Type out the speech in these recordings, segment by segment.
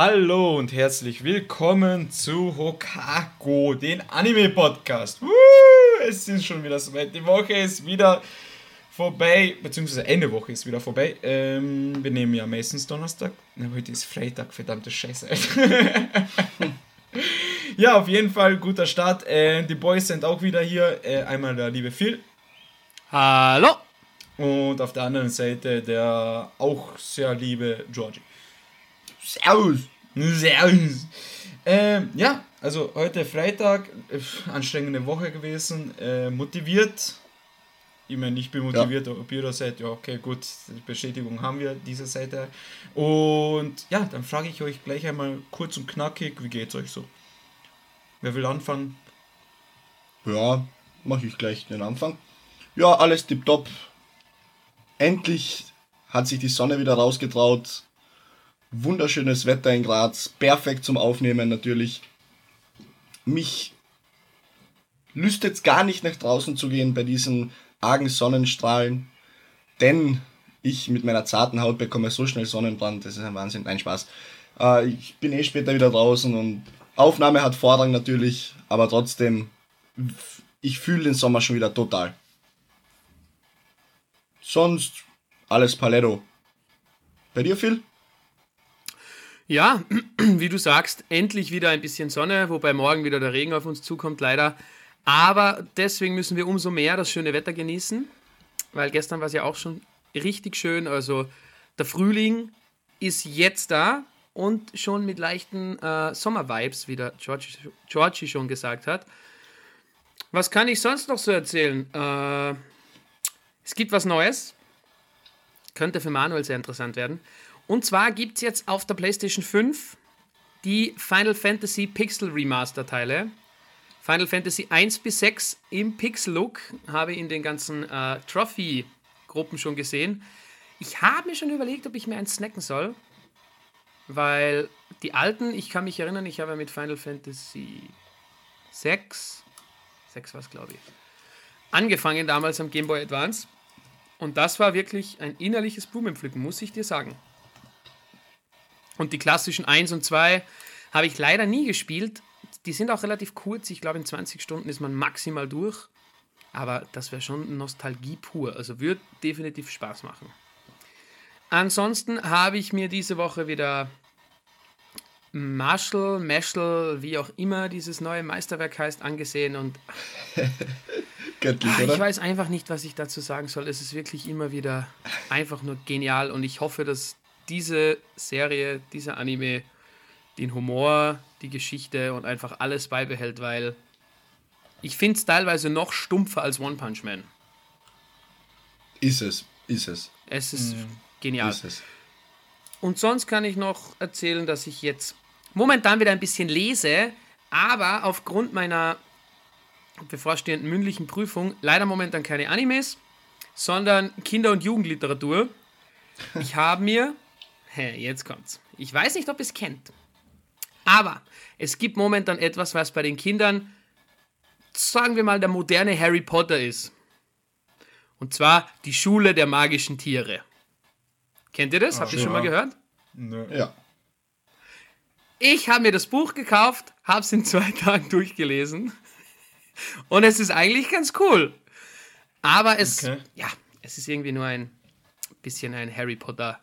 Hallo und herzlich willkommen zu Hokako, den Anime-Podcast. Es ist schon wieder soweit. Die Woche ist wieder vorbei, beziehungsweise eine Woche ist wieder vorbei. Ähm, wir nehmen ja meistens Donnerstag. Na, heute ist Freitag, verdammte Scheiße. ja, auf jeden Fall guter Start. Äh, die Boys sind auch wieder hier. Äh, einmal der liebe Phil. Hallo. Und auf der anderen Seite der auch sehr liebe Georgie. Servus. Servus. Ähm, ja, also heute Freitag, äh, anstrengende Woche gewesen, äh, motiviert. Ich meine, ich bin motiviert, ja. ob ihr seid, ja, okay, gut, die Bestätigung haben wir, diese Seite. Und ja, dann frage ich euch gleich einmal kurz und knackig, wie geht's euch so? Wer will anfangen? Ja, mache ich gleich den Anfang. Ja, alles tipptopp. Endlich hat sich die Sonne wieder rausgetraut. Wunderschönes Wetter in Graz, perfekt zum Aufnehmen natürlich. Mich lüstet es gar nicht nach draußen zu gehen bei diesen argen Sonnenstrahlen, denn ich mit meiner zarten Haut bekomme so schnell Sonnenbrand, das ist ein Wahnsinn, nein Spaß. Äh, ich bin eh später wieder draußen und Aufnahme hat Vorrang natürlich, aber trotzdem, ich fühle den Sommer schon wieder total. Sonst alles Paletto. Bei dir, Phil? Ja, wie du sagst, endlich wieder ein bisschen Sonne, wobei morgen wieder der Regen auf uns zukommt, leider. Aber deswegen müssen wir umso mehr das schöne Wetter genießen, weil gestern war es ja auch schon richtig schön. Also der Frühling ist jetzt da und schon mit leichten äh, Sommer-Vibes, wie der Georgie, Georgie schon gesagt hat. Was kann ich sonst noch so erzählen? Äh, es gibt was Neues. Könnte für Manuel sehr interessant werden. Und zwar gibt es jetzt auf der PlayStation 5 die Final Fantasy Pixel Remaster Teile. Final Fantasy 1 bis 6 im Pixel-Look habe ich in den ganzen äh, Trophy-Gruppen schon gesehen. Ich habe mir schon überlegt, ob ich mir eins snacken soll, weil die alten, ich kann mich erinnern, ich habe mit Final Fantasy 6, 6 war es glaube ich, angefangen damals am Game Boy Advance. Und das war wirklich ein innerliches Blumenpflücken, muss ich dir sagen. Und die klassischen 1 und 2 habe ich leider nie gespielt. Die sind auch relativ kurz. Ich glaube, in 20 Stunden ist man maximal durch. Aber das wäre schon Nostalgie pur. Also würde definitiv Spaß machen. Ansonsten habe ich mir diese Woche wieder Marshall, Mashal, wie auch immer dieses neue Meisterwerk heißt, angesehen und Göttlich, ach, ich weiß einfach nicht, was ich dazu sagen soll. Es ist wirklich immer wieder einfach nur genial und ich hoffe, dass diese Serie, dieser Anime den Humor, die Geschichte und einfach alles beibehält, weil ich finde es teilweise noch stumpfer als One Punch Man. Ist es, ist es. Es ist mhm. genial. Ist es. Und sonst kann ich noch erzählen, dass ich jetzt momentan wieder ein bisschen lese, aber aufgrund meiner bevorstehenden mündlichen Prüfung leider momentan keine Animes, sondern Kinder- und Jugendliteratur. Ich habe mir jetzt kommt's. Ich weiß nicht, ob ihr es kennt. Aber es gibt momentan etwas, was bei den Kindern, sagen wir mal, der moderne Harry Potter ist. Und zwar die Schule der magischen Tiere. Kennt ihr das? Habt ihr ja. schon mal gehört? Nö. Ja. Ich habe mir das Buch gekauft, habe es in zwei Tagen durchgelesen. Und es ist eigentlich ganz cool. Aber es, okay. ja, es ist irgendwie nur ein bisschen ein Harry Potter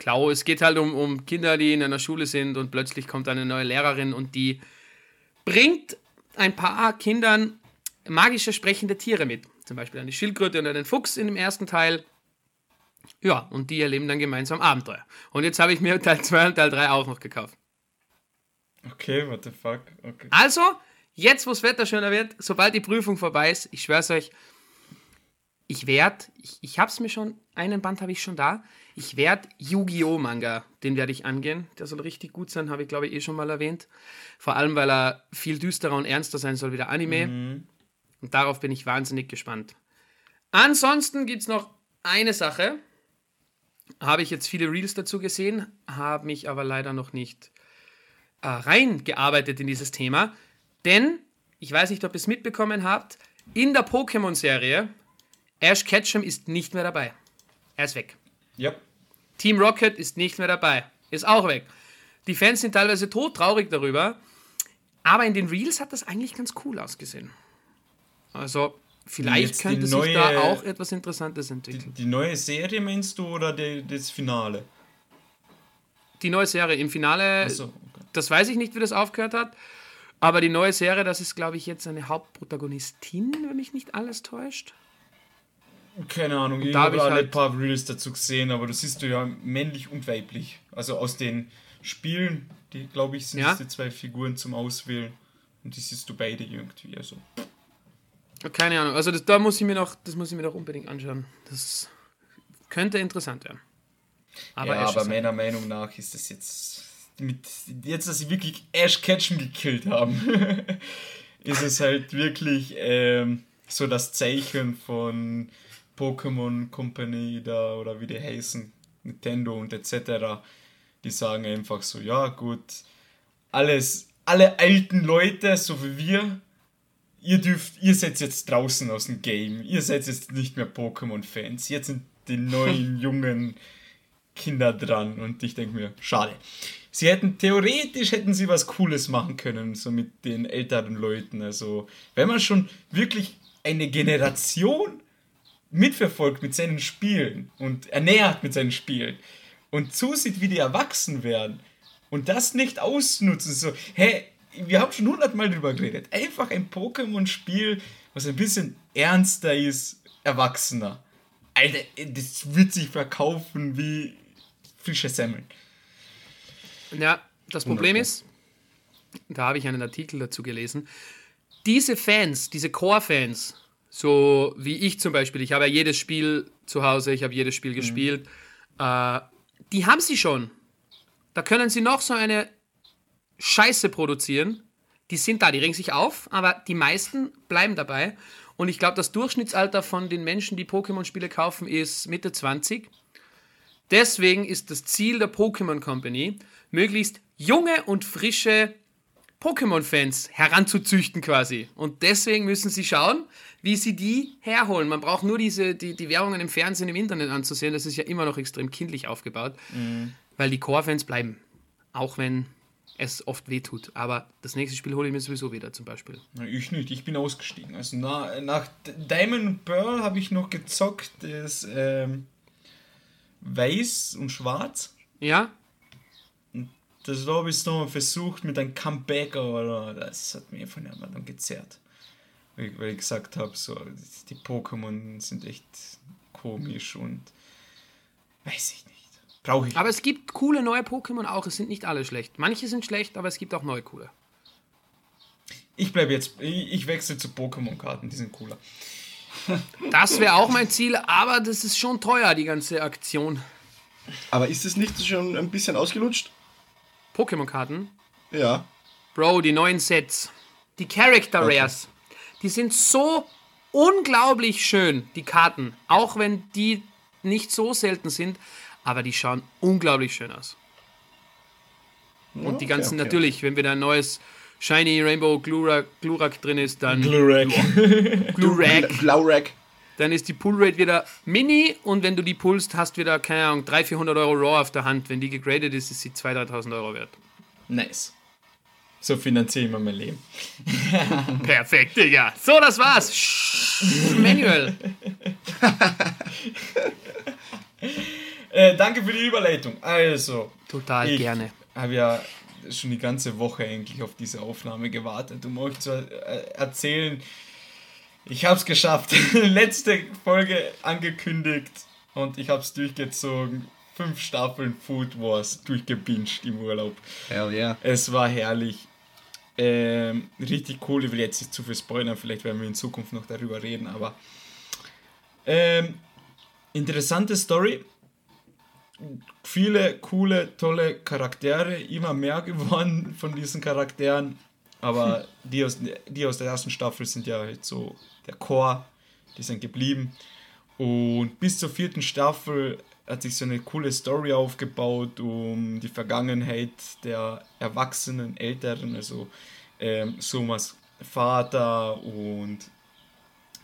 Klau, es geht halt um, um Kinder, die in einer Schule sind und plötzlich kommt eine neue Lehrerin und die bringt ein paar Kindern magische sprechende Tiere mit. Zum Beispiel eine Schildkröte und einen Fuchs in dem ersten Teil. Ja, und die erleben dann gemeinsam Abenteuer. Und jetzt habe ich mir Teil 2 und Teil 3 auch noch gekauft. Okay, what the fuck? Okay. Also, jetzt wo das Wetter schöner wird, sobald die Prüfung vorbei ist, ich schwör's euch, ich werde, ich, ich habe es mir schon, einen Band habe ich schon da, ich werde Yu-Gi-Oh! Manga, den werde ich angehen. Der soll richtig gut sein, habe ich glaube ich eh schon mal erwähnt. Vor allem, weil er viel düsterer und ernster sein soll wie der Anime. Mhm. Und darauf bin ich wahnsinnig gespannt. Ansonsten gibt es noch eine Sache. Habe ich jetzt viele Reels dazu gesehen, habe mich aber leider noch nicht äh, reingearbeitet in dieses Thema. Denn, ich weiß nicht, ob ihr es mitbekommen habt, in der Pokémon-Serie, Ash Ketchum ist nicht mehr dabei. Er ist weg. Ja. Team Rocket ist nicht mehr dabei. Ist auch weg. Die Fans sind teilweise todtraurig darüber. Aber in den Reels hat das eigentlich ganz cool ausgesehen. Also, vielleicht Jetzt die könnte sich neue- da auch etwas Interessantes Die, entwickeln. die neue Serie meinst du oder die, das Finale? Die neue Serie im Finale, Achso, okay. das weiß ich nicht, wie das aufgehört hat. Aber die neue Serie, das ist, glaube ich, jetzt eine Hauptprotagonistin, wenn mich nicht alles täuscht. Keine Ahnung, ich habe halt- paar Reels dazu gesehen, aber das siehst du ja männlich und weiblich. Also aus den Spielen, die glaube ich sind Ja. die zwei Figuren zum Auswählen. Und die siehst du beide irgendwie. Also. Keine Ahnung. Also das, da muss ich mir noch, das muss ich mir noch unbedingt anschauen. Das könnte interessant werden. Aber ja, aber meiner Meinung nach ist das jetzt mit jetzt, dass sie wirklich Ash Ketchum gekillt haben, ist es halt wirklich ähm, so das Zeichen von Pokémon Company da oder wie die heißen, Nintendo und etc. Die sagen einfach so, ja gut, alles, alle alten Leute, so wie wir, ihr dürft, ihr seid jetzt draußen aus dem Game, ihr seid jetzt nicht mehr Pokémon-Fans, jetzt sind die neuen jungen Kinder dran und ich denke mir, schade. Sie hätten theoretisch hätten sie was Cooles machen können, so mit den älteren Leuten. Also, wenn man schon wirklich eine Generation mitverfolgt mit seinen Spielen und ernährt mit seinen Spielen und zusieht, wie die erwachsen werden und das nicht ausnutzen, so, hey, wir haben schon hundertmal drüber geredet. Einfach ein Pokémon-Spiel, was ein bisschen ernster ist, erwachsener. Alter, das wird sich verkaufen wie frische Semmeln. Ja, das Problem ist, da habe ich einen Artikel dazu gelesen, diese Fans, diese Core-Fans, so wie ich zum Beispiel, ich habe ja jedes Spiel zu Hause, ich habe jedes Spiel gespielt, äh, die haben sie schon. Da können sie noch so eine Scheiße produzieren. Die sind da, die regen sich auf, aber die meisten bleiben dabei. Und ich glaube, das Durchschnittsalter von den Menschen, die Pokémon-Spiele kaufen, ist Mitte 20. Deswegen ist das Ziel der Pokémon Company, möglichst junge und frische Pokémon-Fans heranzuzüchten quasi. Und deswegen müssen sie schauen, wie sie die herholen. Man braucht nur diese, die, die Werbungen im Fernsehen, im Internet anzusehen. Das ist ja immer noch extrem kindlich aufgebaut, weil die Core-Fans bleiben. Auch wenn es oft wehtut. Aber das nächste Spiel hole ich mir sowieso wieder zum Beispiel. Ich nicht, ich bin ausgestiegen. Also na, nach Diamond Pearl habe ich noch gezockt, das ähm, Weiß und Schwarz. Ja? Das habe ich noch mal versucht mit einem Comeback, aber das hat mir von jemandem dann gezerrt. Weil, weil ich gesagt habe, so, die Pokémon sind echt komisch und weiß ich nicht. Brauche ich. Aber es gibt coole neue Pokémon auch. Es sind nicht alle schlecht. Manche sind schlecht, aber es gibt auch neue coole. Ich bleibe jetzt, ich, ich wechsle zu Pokémon-Karten, die sind cooler. Das wäre auch mein Ziel, aber das ist schon teuer, die ganze Aktion. Aber ist es nicht schon ein bisschen ausgelutscht? Pokémon-Karten. Ja. Bro, die neuen Sets. Die Character Okay. Rares. Die sind so unglaublich schön, die Karten. Auch wenn die nicht so selten sind, aber die schauen unglaublich schön aus. Und die okay, ganzen, okay. natürlich, wenn wieder ein neues Shiny Rainbow Glurak, Glurak drin ist, dann Glurak. Glurak, Blaurak. Dann ist die Pull-Rate wieder mini und wenn du die pullst, hast wieder, keine Ahnung, 300, 400 Euro Raw auf der Hand. Wenn die gegradet ist, ist sie 2.000, 3.000 Euro wert. Nice. So finanziere ich mir mein Leben. Perfekt, Digga. So, das war's. Manuel. Äh, danke für die Überleitung. Also, Total ich gerne. habe ja schon die ganze Woche eigentlich auf diese Aufnahme gewartet, um euch zu äh, erzählen, ich habe es geschafft. Letzte Folge angekündigt und ich habe es durchgezogen. Fünf Staffeln Food Wars durchgebinged im Urlaub. Hell yeah. Es war herrlich. Ähm, richtig cool. Ich will jetzt nicht zu viel spoilern, vielleicht werden wir in Zukunft noch darüber reden, aber ähm, interessante Story. Viele coole, tolle Charaktere, immer mehr geworden von diesen Charakteren. Aber die aus, die aus der ersten Staffel sind ja halt so der Core, die sind geblieben. Und bis zur vierten Staffel hat sich so eine coole Story aufgebaut um die Vergangenheit der erwachsenen Älteren, also ähm, Somas Vater und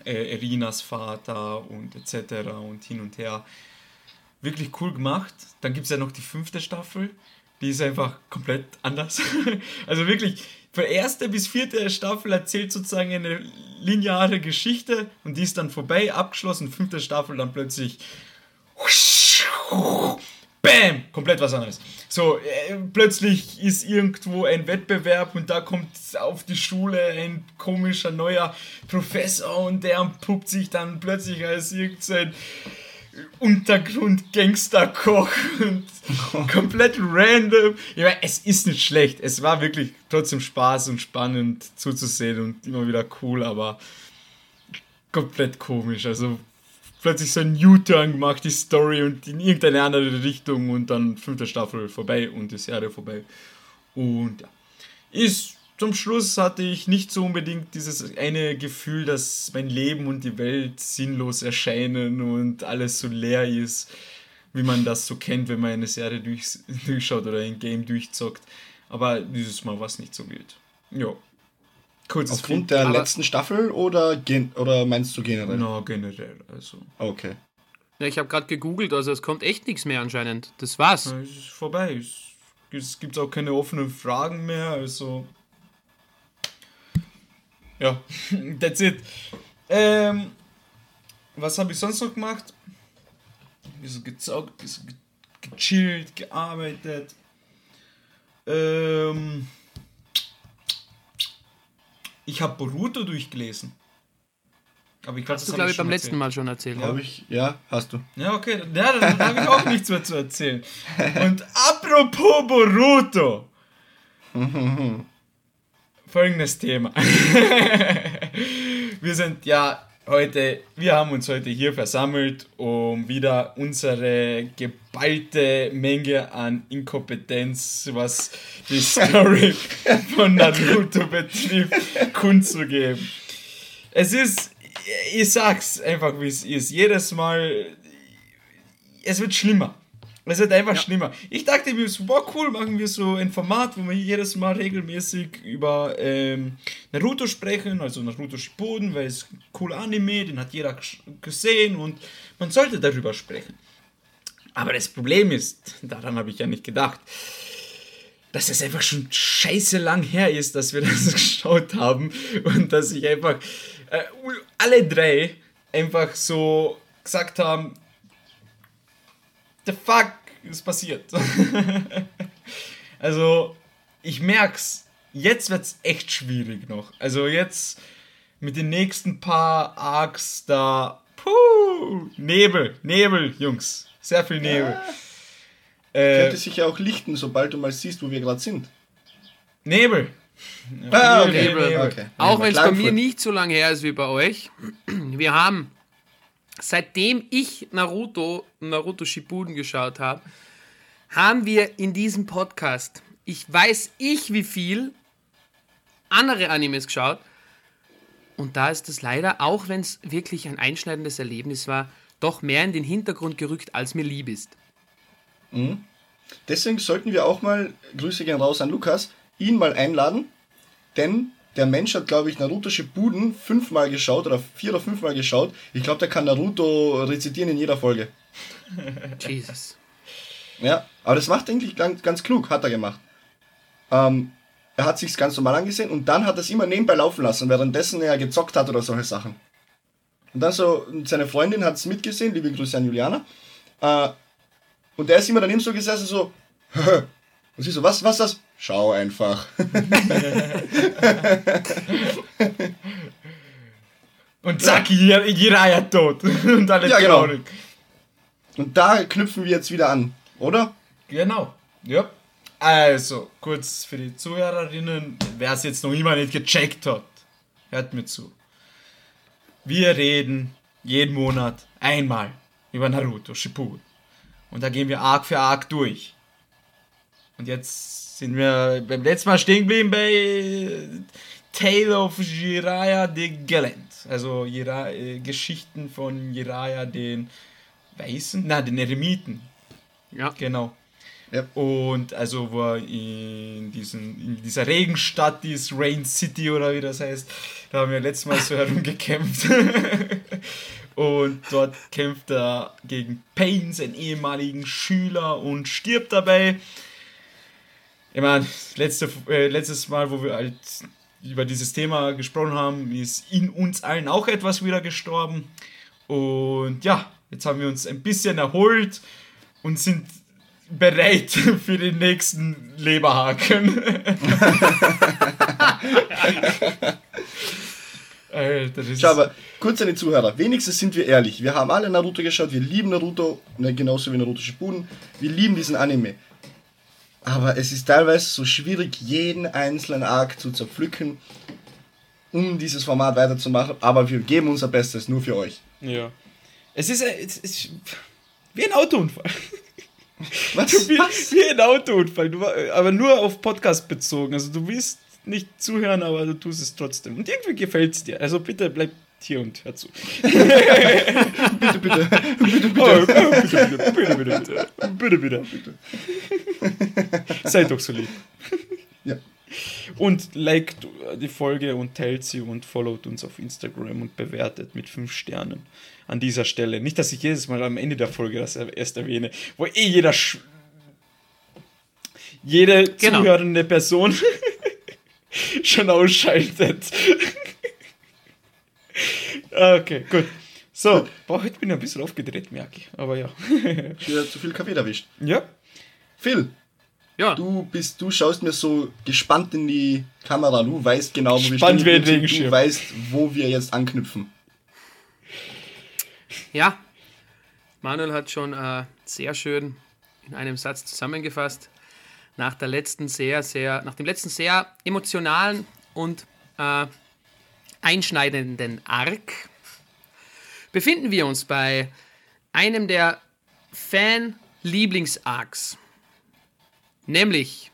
äh, Erinas Vater und etc. und hin und her. Wirklich cool gemacht. Dann gibt es ja noch die fünfte Staffel. die ist einfach komplett anders. also wirklich, von erster bis vierte Staffel erzählt sozusagen eine lineare Geschichte und die ist dann vorbei, abgeschlossen. Fünfte Staffel dann plötzlich. Bam! Komplett was anderes. So, äh, plötzlich ist irgendwo ein Wettbewerb und da kommt auf die Schule ein komischer neuer Professor und der puppt sich dann plötzlich als irgendein Untergrund-Gangster-Koch und komplett random. Ich meine, es ist nicht schlecht. Es war wirklich trotzdem Spaß und spannend zuzusehen und immer wieder cool, aber komplett komisch. Also plötzlich so ein U-Turn gemacht, die Story und in irgendeine andere Richtung und dann fünfte Staffel vorbei und die Serie vorbei. Und ja, ist zum Schluss hatte ich nicht so unbedingt dieses eine Gefühl, dass mein Leben und die Welt sinnlos erscheinen und alles so leer ist, wie man das so kennt, wenn man eine Serie durch, durchschaut oder ein Game durchzockt. Aber dieses Mal war es nicht so wild. Ja. Kurzes Aufgrund der letzten Staffel oder, gen oder meinst du generell? Na, generell. Also. Okay. Ja, ich habe gerade gegoogelt, also es kommt echt nichts mehr anscheinend. Das war's. Ja, es ist vorbei. Es gibt auch keine offenen Fragen mehr. Also ja, that's it. Ähm, was habe ich sonst noch gemacht? Ein bisschen gezockt, ein bisschen gechillt, gearbeitet. Ähm, ich habe Boruto durchgelesen. Aber ich glaub, hast du, glaube ich, beim letzten Mal schon erzählt. Ja, ich, ja, hast du. Ja, okay. Ja, dann habe ich auch nichts mehr zu erzählen. Und apropos Boruto. folgendes Thema. wir sind ja heute, wir haben uns heute hier versammelt, um wieder unsere geballte Menge an Inkompetenz, was die Story von Naruto betrifft, kundzugeben. Es ist, ich sag's einfach wie es ist, jedes Mal, es wird schlimmer. Es wird einfach ja. schlimmer. Ich dachte mir, boah, cool, machen wir so ein Format, wo wir jedes Mal regelmäßig über ähm, Naruto sprechen, also Naruto Shippuden, weil es ein cooler Anime, den hat jeder gesehen und man sollte darüber sprechen. Aber das Problem ist, daran habe ich ja nicht gedacht, dass es einfach schon scheiße lang her ist, dass wir das geschaut haben und dass ich einfach äh, alle drei einfach so gesagt haben, the fuck ist passiert? also, ich merk's, jetzt wird's echt schwierig noch. Also jetzt mit den nächsten paar Arcs da, puh, Nebel, Nebel, Jungs, sehr viel Nebel. Ja. Äh, Könnte sich ja auch lichten, sobald du mal siehst, wo wir gerade sind. Nebel. Ah, okay. Nebel. Okay. Auch wenn es bei mir nicht so lange her ist wie bei euch. Wir haben seitdem ich Naruto, Naruto Shippuden geschaut habe, haben wir in diesem Podcast, ich weiß ich wie viel, andere Animes geschaut. Und da ist es leider, auch wenn es wirklich ein einschneidendes Erlebnis war, doch mehr in den Hintergrund gerückt, als mir lieb ist. Mhm. Deswegen sollten wir auch mal, Grüße gehen raus an Lukas, ihn mal einladen, denn der Mensch hat, glaube ich, Naruto Shippuden fünfmal geschaut oder vier oder fünfmal geschaut. Ich glaube, der kann Naruto rezitieren in jeder Folge. Jesus. Ja, aber das macht eigentlich ganz, ganz klug, hat er gemacht. Ähm, er hat sich ganz normal angesehen und dann hat er es immer nebenbei laufen lassen, währenddessen er gezockt hat oder solche Sachen. Und dann so, seine Freundin hat es mitgesehen, liebe Grüße an Juliana. Äh, und er ist immer daneben so gesessen, so, und sie so, was, was das? Schau einfach. und zack, ja. Jiraya tot. und alle ja, genau. traurig. Und da knüpfen wir jetzt wieder an, oder? Genau. Ja. Also, kurz für die Zuhörerinnen, wer es jetzt noch immer nicht gecheckt hat, hört mir zu. Wir reden jeden Monat einmal über Naruto Shippuden. Und da gehen wir Arc für Arc durch. Und jetzt sind wir beim letzten Mal stehen geblieben bei Tale of Jiraiya the Gallant. Also Jira äh, Geschichten von Jiraiya den Weißen, na den Eremiten. Ja. Genau. Ja. Und also wo er in, diesen, in dieser Regenstadt, die ist Rain City oder wie das heißt, da haben wir letztes Mal so herumgekämpft. und dort kämpft er gegen Pain, seinen ehemaligen Schüler, und stirbt dabei. Ich meine, letzte, äh, letztes Mal, wo wir halt über dieses Thema gesprochen haben, ist in uns allen auch etwas wieder gestorben. Und ja, jetzt haben wir uns ein bisschen erholt und sind bereit für den nächsten Leberhaken. Alter, das Schau, aber kurz an die Zuhörer. Wenigstens sind wir ehrlich. Wir haben alle Naruto geschaut. Wir lieben Naruto, ne, genauso wie Naruto Shippuden. Wir lieben diesen Anime. Aber es ist teilweise so schwierig, jeden einzelnen Arc zu zerpflücken, um dieses Format weiterzumachen. Aber wir geben unser Bestes, nur für euch. Ja. Es ist, es ist wie ein Autounfall. Was? Wie, Was? wie ein Autounfall, du, aber nur auf Podcast bezogen. Also du willst nicht zuhören, aber du tust es trotzdem. Und irgendwie gefällt es dir. Also bitte bleib hier und hör zu. bitte, bitte. Bitte, bitte. Oh, bitte, bitte. Bitte, bitte. Bitte, bitte. Seid doch so lieb. Ja. Und liked die Folge und teilt sie und followt uns auf Instagram und bewertet mit 5 Sternen an dieser Stelle. Nicht, dass ich jedes Mal am Ende der Folge das erst erwähne, wo eh jeder Sch jede genau. zuhörende Person schon ausschaltet. okay, gut. So, boah, heute bin ich ein bisschen aufgedreht, merke ich. Aber ja. Wieder zu viel Kaffee erwischt. Ja. Phil. Ja. Du bist, du schaust mir so gespannt in die Kamera. Du weißt genau, wo Spannend wir stehen. Du weißt, wo wir jetzt anknüpfen. Ja, Manuel hat schon äh, sehr schön in einem Satz zusammengefasst. Nach der letzten sehr, sehr, nach dem letzten sehr emotionalen und äh, einschneidenden Arc befinden wir uns bei einem der Fan-Lieblings-Arcs. Nämlich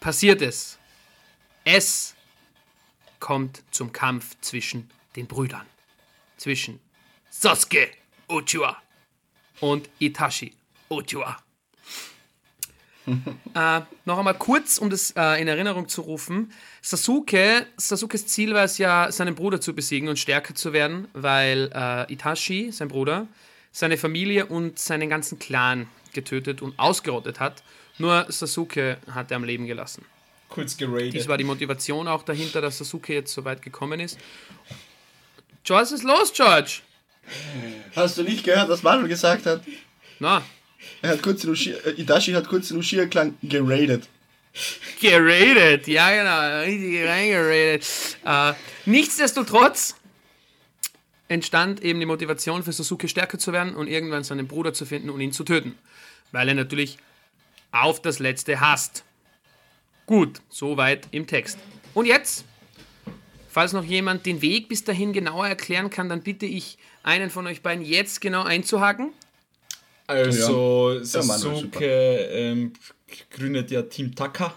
passiert es. Es kommt zum Kampf zwischen den Brüdern. Zwischen Sasuke Uchiwa und Itachi Uchiwa. äh, noch einmal kurz, um das äh, in Erinnerung zu rufen. Sasuke, Sasukes Ziel war es ja, seinen Bruder zu besiegen und stärker zu werden, weil äh, Itachi, sein Bruder, seine Familie und seinen ganzen Clan getötet und ausgerottet hat. Nur Sasuke hat er am Leben gelassen. Kurz geradet. Dies war die Motivation auch dahinter, dass Sasuke jetzt so weit gekommen ist. George, was ist los, George? Hast du nicht gehört, was Manuel gesagt hat? Na. Er hat kurz den Ushia, äh, Itachi hat kurz den Ushia-Clan geradet. Geradet, ja genau, richtig reingeradet. Äh, nichtsdestotrotz entstand eben die Motivation für Sasuke stärker zu werden und irgendwann seinen Bruder zu finden und ihn zu töten. Weil er natürlich auf das letzte hasst. Gut, soweit im Text. Und jetzt, falls noch jemand den Weg bis dahin genauer erklären kann, dann bitte ich einen von euch beiden jetzt genau einzuhaken. Also ja. Sasuke ähm, gründet ja Team Taka.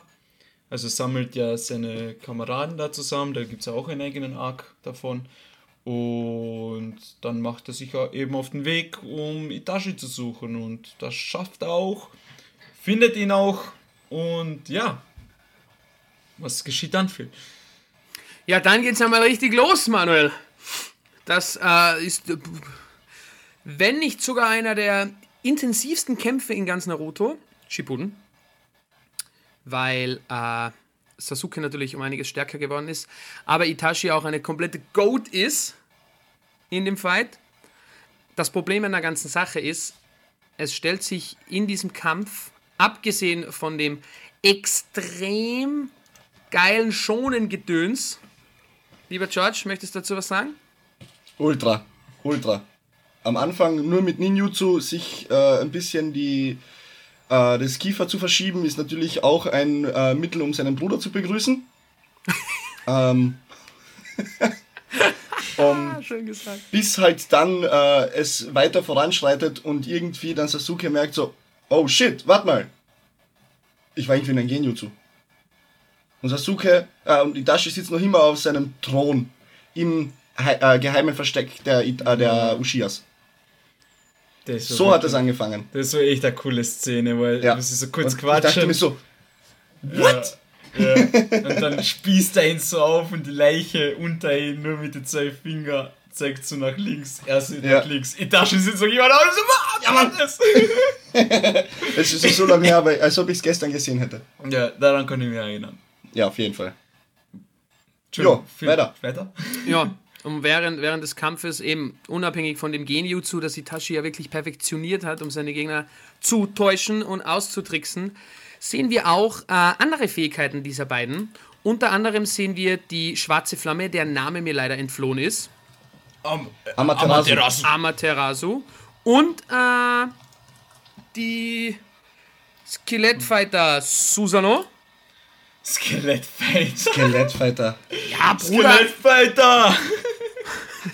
Also sammelt ja seine Kameraden da zusammen. Da gibt es ja auch einen eigenen Arc davon. Und dann macht er sich eben auf den Weg, um Itachi zu suchen. Und das schafft er auch. Findet ihn auch. Und ja. Was geschieht dann, Phil? Ja, dann geht's einmal richtig los, Manuel. Das äh, ist, wenn nicht sogar einer der intensivsten Kämpfe in ganz Naruto, Shippuden, weil äh, Sasuke natürlich um einiges stärker geworden ist, aber Itachi auch eine komplette Goat ist in dem Fight. Das Problem an der ganzen Sache ist, es stellt sich in diesem Kampf, abgesehen von dem extrem geilen Schonen-Gedöns, lieber George, möchtest du dazu was sagen? Ultra, ultra. Am Anfang nur mit Ninjutsu sich äh, ein bisschen die, äh, das Kiefer zu verschieben, ist natürlich auch ein äh, Mittel, um seinen Bruder zu begrüßen. ähm, um, Schön gesagt. Bis halt dann äh, es weiter voranschreitet und irgendwie dann Sasuke merkt so, oh shit, warte mal. Ich war irgendwie in ein Genjutsu. Und Sasuke äh, und Itachi sitzt noch immer auf seinem Thron im äh, geheimen Versteck der, äh, der Ushias. So, so hat es angefangen. Das war echt eine coole Szene, weil ja. sie so kurz quatschen. Ich dachte mir so, what? Ja, ja. Und dann spießt er ihn so auf und die Leiche unter ihm nur mit den zwei Fingern zeigt so nach links, er sieht Ja. nach links, Itachi sitzt so jemand aus, so, was ja, Mann. das? Es ist so lange her, aber als ob ich es gestern gesehen hätte. ja, daran kann ich mich erinnern. Ja, auf jeden Fall. Entschuldigung, Jo, viel- weiter. Weiter? Ja, und während, während des Kampfes eben unabhängig von dem Genjutsu, das Itachi ja wirklich perfektioniert hat, um seine Gegner zu täuschen und auszutricksen, sehen wir auch äh, andere Fähigkeiten dieser beiden. Unter anderem sehen wir die schwarze Flamme, deren Name mir leider entflohen ist, Am, Amaterasu. Amaterasu. Amaterasu, und äh, die Skelettfighter Susano. Skelettfighter. Skelettfighter. Ja, Bruder, Skelettfighter.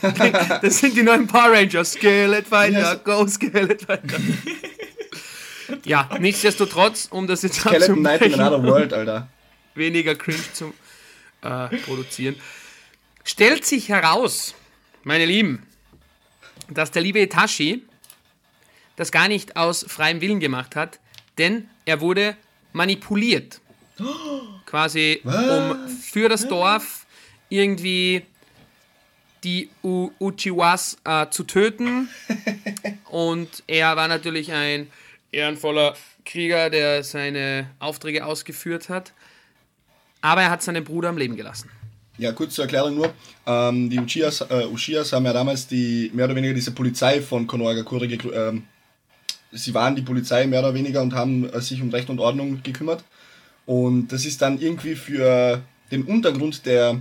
das sind die neuen Power Rangers. Skelettfighter, Yes. go Skelettfighter. ja, nichtsdestotrotz, um das jetzt Skeleton Knight in abzubrechen, another world, Alter. weniger cringe zu äh, produzieren, stellt sich heraus, meine Lieben, dass der liebe Itachi das gar nicht aus freiem Willen gemacht hat, denn er wurde manipuliert. Quasi, um für das Dorf irgendwie die U Uchiwas äh, zu töten. Und er war natürlich ein ehrenvoller Krieger, der seine Aufträge ausgeführt hat. Aber er hat seinen Bruder am Leben gelassen. Ja, kurz zur Erklärung nur. Ähm, die Uchiyas, äh, Uchias haben ja damals die, mehr oder weniger diese Polizei von Konohagakure ähm, Sie waren die Polizei mehr oder weniger und haben äh, sich um Recht und Ordnung gekümmert. Und das ist dann irgendwie für den Untergrund der,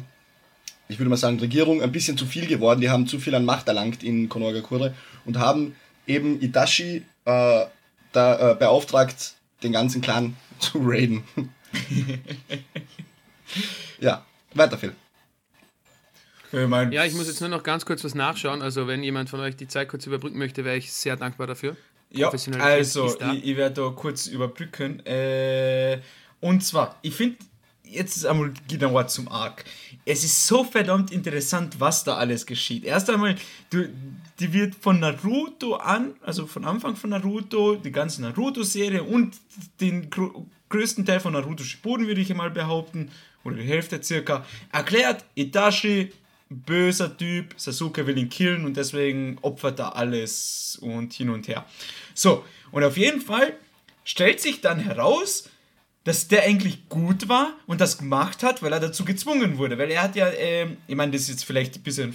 ich würde mal sagen, Regierung ein bisschen zu viel geworden. Die haben zu viel an Macht erlangt in Konohagakure und haben eben Itachi äh, da, äh, beauftragt, den ganzen Clan zu raiden. ja, weiter Phil. Ich mein, Ja, ich muss jetzt nur noch ganz kurz was nachschauen. Also, wenn jemand von euch die Zeit kurz überbrücken möchte, wäre ich sehr dankbar dafür. Ja, also ich, ich werde da kurz überbrücken. Äh, und zwar, ich finde, jetzt ist einmal genauer zum Arc. Es ist so verdammt interessant, was da alles geschieht. Erst einmal, du, die wird von Naruto an, also von Anfang von Naruto, die ganze Naruto-Serie und den gro- größten Teil von Naruto Shippuden, würde ich mal behaupten, oder die Hälfte circa, erklärt Itachi, böser Typ, Sasuke will ihn killen und deswegen opfert er alles und hin und her. So, und auf jeden Fall stellt sich dann heraus, dass der eigentlich gut war und das gemacht hat, weil er dazu gezwungen wurde. Weil er hat ja, ähm, ich meine, das ist jetzt vielleicht ein bisschen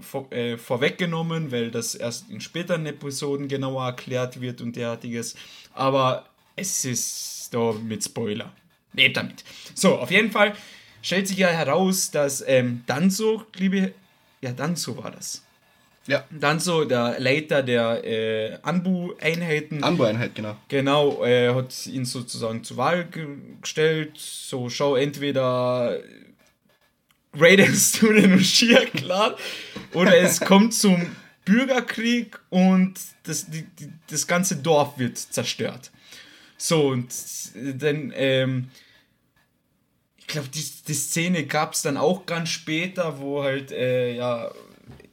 vor, äh, vorweggenommen, weil das erst in späteren Episoden genauer erklärt wird und derartiges. Aber es ist da mit Spoiler. Lebt damit. So, auf jeden Fall stellt sich ja heraus, dass ähm, Danzo, liebe, ja, Danzo war das. Ja, Danzo, der Leiter der äh, Anbu-Einheiten, Anbaueinheit, genau. Genau, er hat ihn sozusagen zur Wahl ge gestellt. So, schau, entweder raidest du den Ushia-Clan oder es kommt zum Bürgerkrieg und das, die, die, das ganze Dorf wird zerstört. So, und dann, ähm, glaube, die, die Szene gab es dann auch ganz später, wo halt, äh, ja,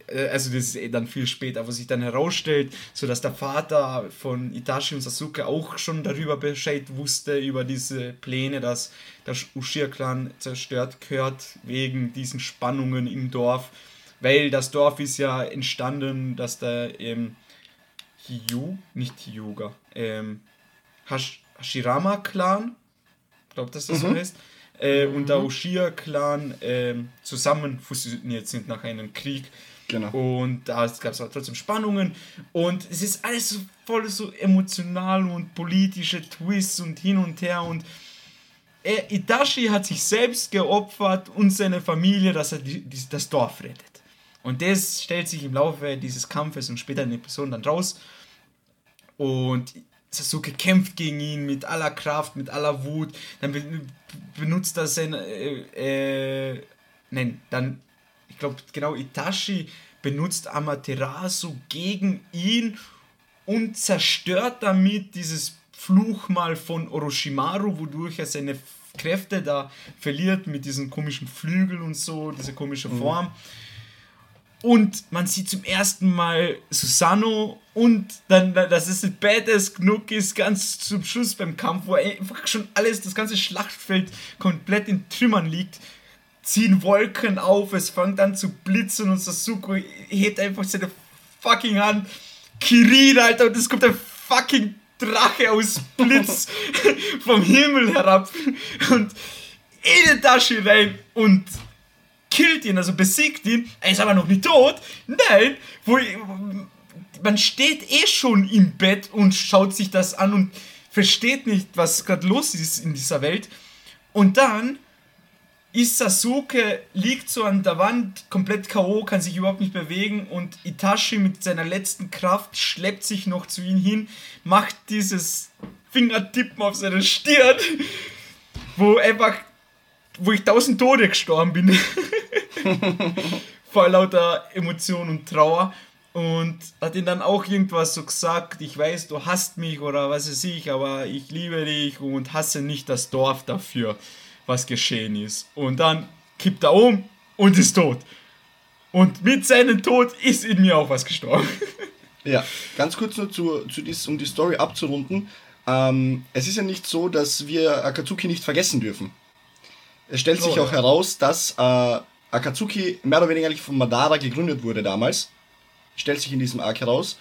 äh, also das ist eh dann viel später, wo sich dann herausstellt, so dass der Vater von Itachi und Sasuke auch schon darüber Bescheid wusste, über diese Pläne, dass der Ushia-Clan zerstört gehört, wegen diesen Spannungen im Dorf. Weil das Dorf ist ja entstanden, dass der ähm, Hiyu, nicht Hyuga, ähm, Hash Hashirama-Clan, glaube, dass das so heißt, äh, und der Ushia-Clan ähm, zusammen fusioniert sind nach einem Krieg. Genau. Und da gab es trotzdem Spannungen. Und es ist alles so voll so emotional und politische Twists und hin und her. Und er, Itachi hat sich selbst geopfert und seine Familie, dass er die, die, das Dorf rettet. Und das stellt sich im Laufe dieses Kampfes und später in den Episoden dann raus. Und Sasuke kämpft gegen ihn mit aller Kraft, mit aller Wut. Dann be benutzt er sein. Äh, äh, nein, dann. Ich glaube, genau, Itachi benutzt Amaterasu gegen ihn und zerstört damit dieses Fluchmal von Orochimaru, wodurch er seine Kräfte da verliert mit diesen komischen Flügeln und so, diese komische Form. Und man sieht zum ersten Mal Susano und dann, dass es ein Badass genug ist, ganz zum Schluss beim Kampf, wo einfach schon alles, das ganze Schlachtfeld komplett in Trümmern liegt, ziehen Wolken auf, es fängt an zu blitzen und Sasuke hebt einfach seine fucking Hand. Kirin, Alter, und es kommt ein fucking Drache aus Blitz vom Himmel herab und in die Tasche rein und killt ihn, also besiegt ihn. Er ist aber noch nicht tot. Nein, wo, man steht eh schon im Bett und schaut sich das an und versteht nicht, was gerade los ist in dieser Welt. Und dann ist Sasuke, liegt so an der Wand, komplett K.O., kann sich überhaupt nicht bewegen und Itachi mit seiner letzten Kraft schleppt sich noch zu ihm hin, macht dieses Fingertippen auf seine Stirn, wo einfach, wo ich tausend Tode gestorben bin. Vor lauter Emotion und Trauer. Und hat ihm dann auch irgendwas so gesagt, ich weiß, du hasst mich oder was weiß ich, aber ich liebe dich und hasse nicht das Dorf dafür was geschehen ist. Und dann kippt er um und ist tot. Und mit seinem Tod ist in mir auch was gestorben. Ja, ganz kurz nur zu, zu dies, um die Story abzurunden. Ähm, es ist ja nicht so, dass wir Akatsuki nicht vergessen dürfen. Es stellt sich Oh, auch ja. heraus, dass äh, Akatsuki mehr oder weniger eigentlich von Madara gegründet wurde damals. Stellt sich in diesem Arc heraus.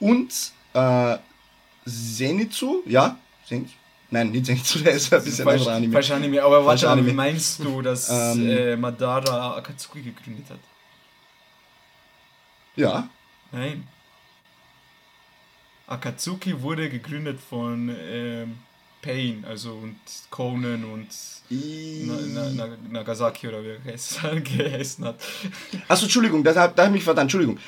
Und äh, Zenitsu, ja, Zenitsu? Nein, nicht Zenitsu, der ist ein bisschen Falsch, anderer Anime. falsch Anime. Aber warte, aber wie Anime. meinst du, dass Ähm. äh, Madara Akatsuki gegründet hat? Ja, Nein. Akatsuki wurde gegründet von ähm, Pain, also und Conan und Na, Na, Na, Nagasaki oder wie er geheißen- hat. Achso, Entschuldigung, da, da habe ich mich verdammt, Entschuldigung.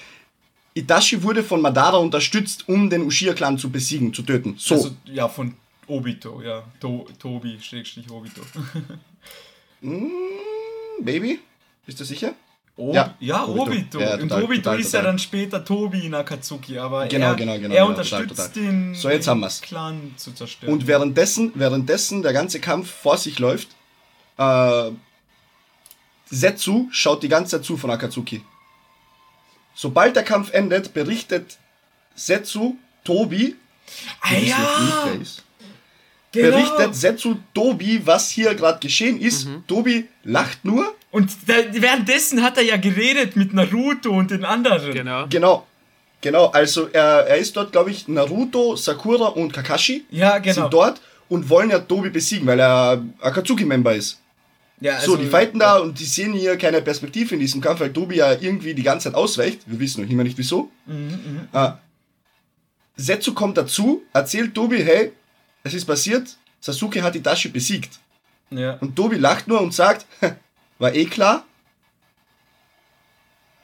Itachi wurde von Madara unterstützt, um den Uchiha-Clan zu besiegen, zu töten. So. Also, ja, von Obito, ja. To, Tobi, Schrägstrich Obito. Mm, Baby? Bist du sicher? Ob, Ja, ja, Obito. Ja, Und total, Obito total, ist total. ja dann später Tobi in Akatsuki, aber Genau, er, genau, genau, er genau, unterstützt den, So, jetzt haben wir's. Clan zu zerstören. Und währenddessen, währenddessen der ganze Kampf vor sich läuft, äh, Setsu schaut die ganze Zeit zu von Akatsuki. Sobald der Kampf endet, berichtet Setsu Tobi, ah, ja, nicht, wer ist, genau. berichtet Setsu Tobi, was hier gerade geschehen ist. Mhm. Tobi lacht nur. Und da, währenddessen hat er ja geredet mit Naruto und den anderen. Genau. Genau. Genau, also er, er ist dort, glaube ich, Naruto, Sakura und Kakashi Ja, genau. sind dort und wollen ja Tobi besiegen, weil er Akatsuki-Member ist. Ja, so, also- die fighten da und die sehen hier keine Perspektive in diesem Kampf, weil Tobi ja irgendwie die ganze Zeit ausweicht. Wir wissen noch immer nicht wieso. Mhm, Äh, Setsu kommt dazu, erzählt Tobi, hey, es ist passiert, Sasuke hat Itachi besiegt. Ja. Und Tobi lacht nur und sagt, war eh klar.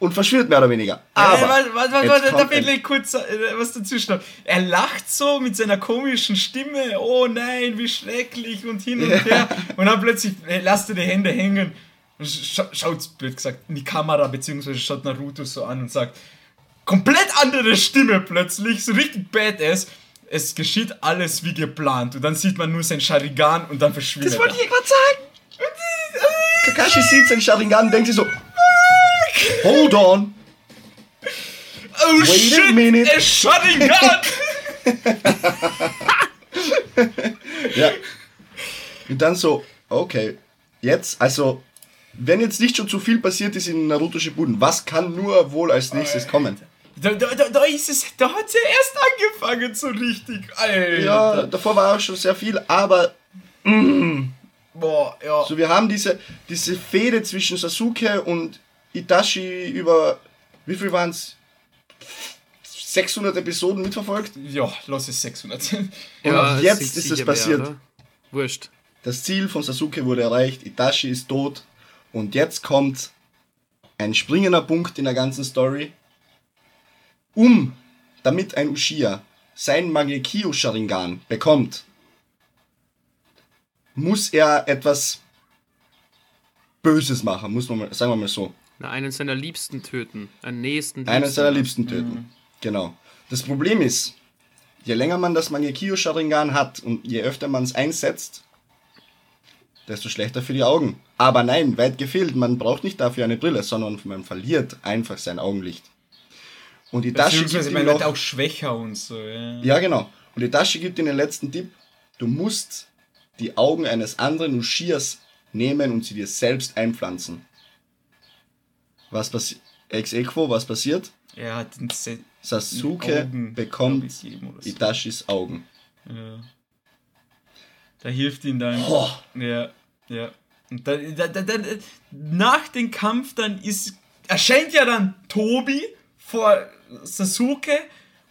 Und verschwindet mehr oder weniger. Aber, äh, warte, warte, warte, da will ich kurz äh, was dazwischen. Er lacht so mit seiner komischen Stimme. Oh nein, wie schrecklich und hin und her. Und dann plötzlich äh, lasst er die Hände hängen und scha schaut, blöd gesagt, in die Kamera, beziehungsweise schaut Naruto so an und sagt, komplett andere Stimme plötzlich, so richtig badass. Es geschieht alles wie geplant. Und dann sieht man nur sein Sharingan und dann verschwindet Das wollte er. ich gerade sagen. Kakashi sieht sein Sharingan und denkt sich so, hold on. Oh Wait a shit, minute. a Sharingan! Ja. Und dann so, okay, jetzt, also, wenn jetzt nicht schon zu viel passiert ist in Naruto Shippuden, was kann nur wohl als nächstes kommen? Da, da, da, da ist es, da hat sie erst angefangen so richtig. Alter. Ja, davor war auch schon sehr viel, aber Boah, ja. so wir haben diese, diese Fehde zwischen Sasuke und Itachi über, wie viel waren es? 600 Episoden mitverfolgt. Ja, los ist 600. Und Ja, es jetzt sind ist es passiert. Mehr? Wurscht. Das Ziel von Sasuke wurde erreicht, Itachi ist tot und jetzt kommt ein springender Punkt in der ganzen Story. Um, damit ein Uchiha sein Mangekyo Sharingan bekommt, muss er etwas Böses machen, muss man mal, sagen wir mal so. Na, einen seiner Liebsten töten. Einen nächsten Einen seiner Liebsten. Liebsten töten. Genau. Das Problem ist, je länger man das Mangekyo Sharingan hat und je öfter man es einsetzt, desto schlechter für die Augen. Aber nein, weit gefehlt, man braucht nicht dafür eine Brille, sondern man verliert einfach sein Augenlicht. Und Itachi gibt Beziehungsweise ihm noch, auch schwächer und so. Ja. ja genau, und Itachi gibt ihm den letzten Tipp, du musst die Augen eines anderen Uchias nehmen und sie dir selbst einpflanzen. Was passiert? Ex equo, was passiert? Er hat den Se Sasuke Augen, bekommt ich, so. Itachis Augen. Ja. Da hilft ihm dann. Oh. Ja, ja. Und dann, dann, dann, dann, nach dem Kampf dann ist erscheint ja dann Tobi vor Sasuke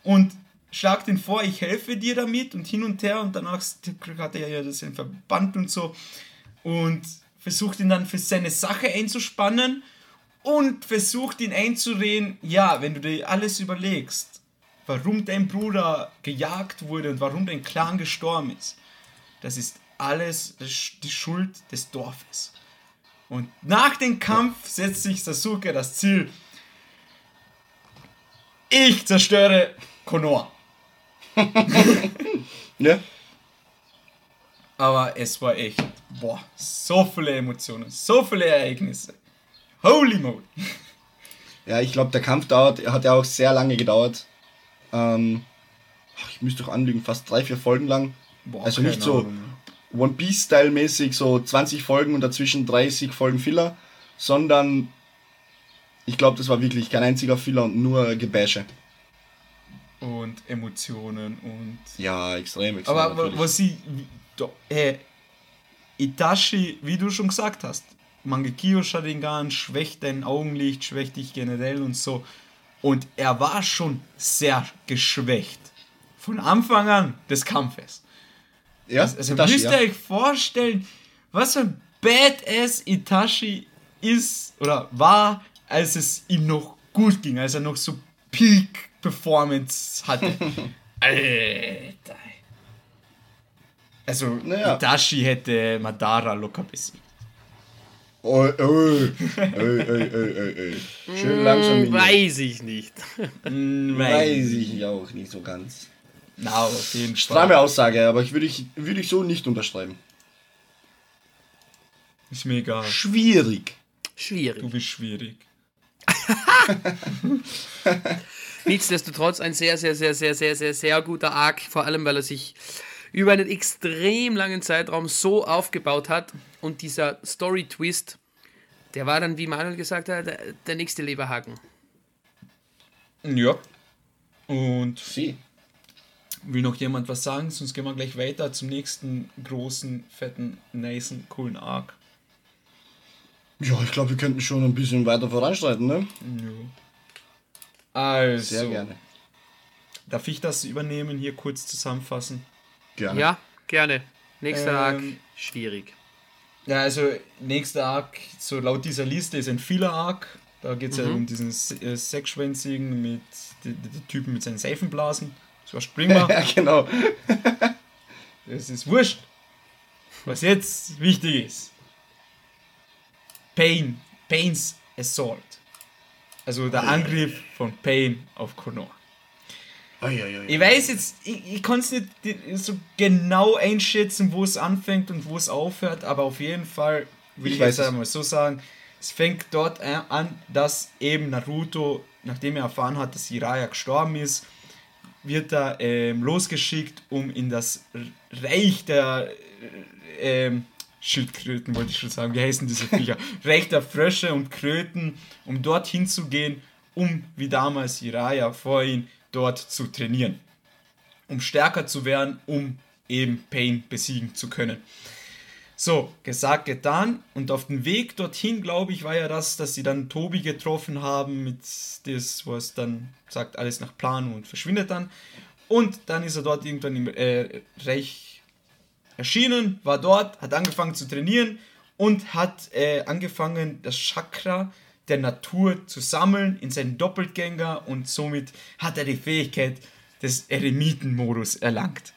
und schlagt ihn vor, ich helfe dir damit und hin und her und danach hat er ja das in Verband und so und versucht ihn dann für seine Sache einzuspannen und versucht ihn einzureden, ja, wenn du dir alles überlegst, warum dein Bruder gejagt wurde und warum dein Clan gestorben ist, das ist alles die Schuld des Dorfes. Und nach dem Kampf setzt sich Sasuke das Ziel, ich zerstöre Konoha. Ja? Aber es war echt, boah, so viele Emotionen, so viele Ereignisse. Holy moly. Ja, ich glaube, der Kampf dauert, hat ja auch sehr lange gedauert. Ähm, ich müsste doch anlügen, fast drei, vier Folgen lang. Boah, also nicht so Ahnung. One Piece-Style mäßig, so 20 Folgen und dazwischen 30 Folgen Filler, sondern ich glaube, das war wirklich kein einziger Filler und nur Gebäsche. Und Emotionen und. Ja, extrem, extrem. Aber natürlich. was sie. Äh, Itachi, wie du schon gesagt hast, Mangekyo Sharingan schwächt dein Augenlicht, schwächt dich generell und so. Und er war schon sehr geschwächt. Von Anfang an des Kampfes. ja, Also Itachi, müsst ihr ja. euch vorstellen, was für ein Badass Itachi ist oder war, als es ihm noch gut ging, als er noch so Peak Performance hatte. Alter. Also Naja. Itachi hätte Madara locker besiegt. Oi, oi, oi, oi. Schön langsam. Hm, weiß ich nicht. Weiß ich auch nicht so ganz. Na, auf jeden Fall. Stramme Aussage, aber ich würde ich, würde ich so nicht unterschreiben. Ist mir egal. Schwierig. Schwierig. Du bist schwierig. Nichtsdestotrotz ein sehr, sehr, sehr, sehr, sehr, sehr, sehr guter Arc, vor allem weil er sich über einen extrem langen Zeitraum so aufgebaut hat und dieser Story-Twist, der war dann, wie Manuel gesagt hat, der, der nächste Leberhaken. Ja. Und Sie. Will noch jemand was sagen? Sonst gehen wir gleich weiter zum nächsten großen, fetten, nicen, coolen Arc. Ja, ich glaube, wir könnten schon ein bisschen weiter voranschreiten, ne? Also, Sehr gerne. darf ich das übernehmen, hier kurz zusammenfassen? Gerne. Ja, gerne. Nächster Arc, Ähm, schwierig. Ja, also, nächster Arc, so laut dieser Liste, ist ein Filler-Arc. Da geht es ja Mhm. um diesen Se- äh, Sechsschwänzigen mit den Typen mit seinen Seifenblasen. Das war springbar. ja, genau. Es ist wurscht. Was jetzt wichtig ist. Pain. Pains Assault. Also der Angriff von Pain auf oi. Ich weiß jetzt, ich, ich kann es nicht so genau einschätzen, wo es anfängt und wo es aufhört, aber auf jeden Fall will Ich ich, jetzt es. einmal so sagen, es fängt dort a- an, dass eben Naruto, nachdem er erfahren hat, dass Jiraiya gestorben ist, wird er ähm, losgeschickt, um in das Reich der äh, ähm, Schildkröten, wollte ich schon sagen, wie heißen diese Viecher? Reich der Frösche und Kröten, um dorthin zu gehen, um wie damals Jiraiya vor ihm dort zu trainieren. Um stärker zu werden, um eben Pain besiegen zu können. So, gesagt, getan. Und auf dem Weg dorthin, glaube ich, war ja das, dass sie dann Tobi getroffen haben mit das, was dann sagt, alles nach Plan und verschwindet dann. Und dann ist er dort irgendwann im äh, Reich erschienen, war dort, hat angefangen zu trainieren und hat äh, angefangen, das Chakra der Natur zu sammeln in seinen Doppelgänger und somit hat er die Fähigkeit des Eremitenmodus erlangt.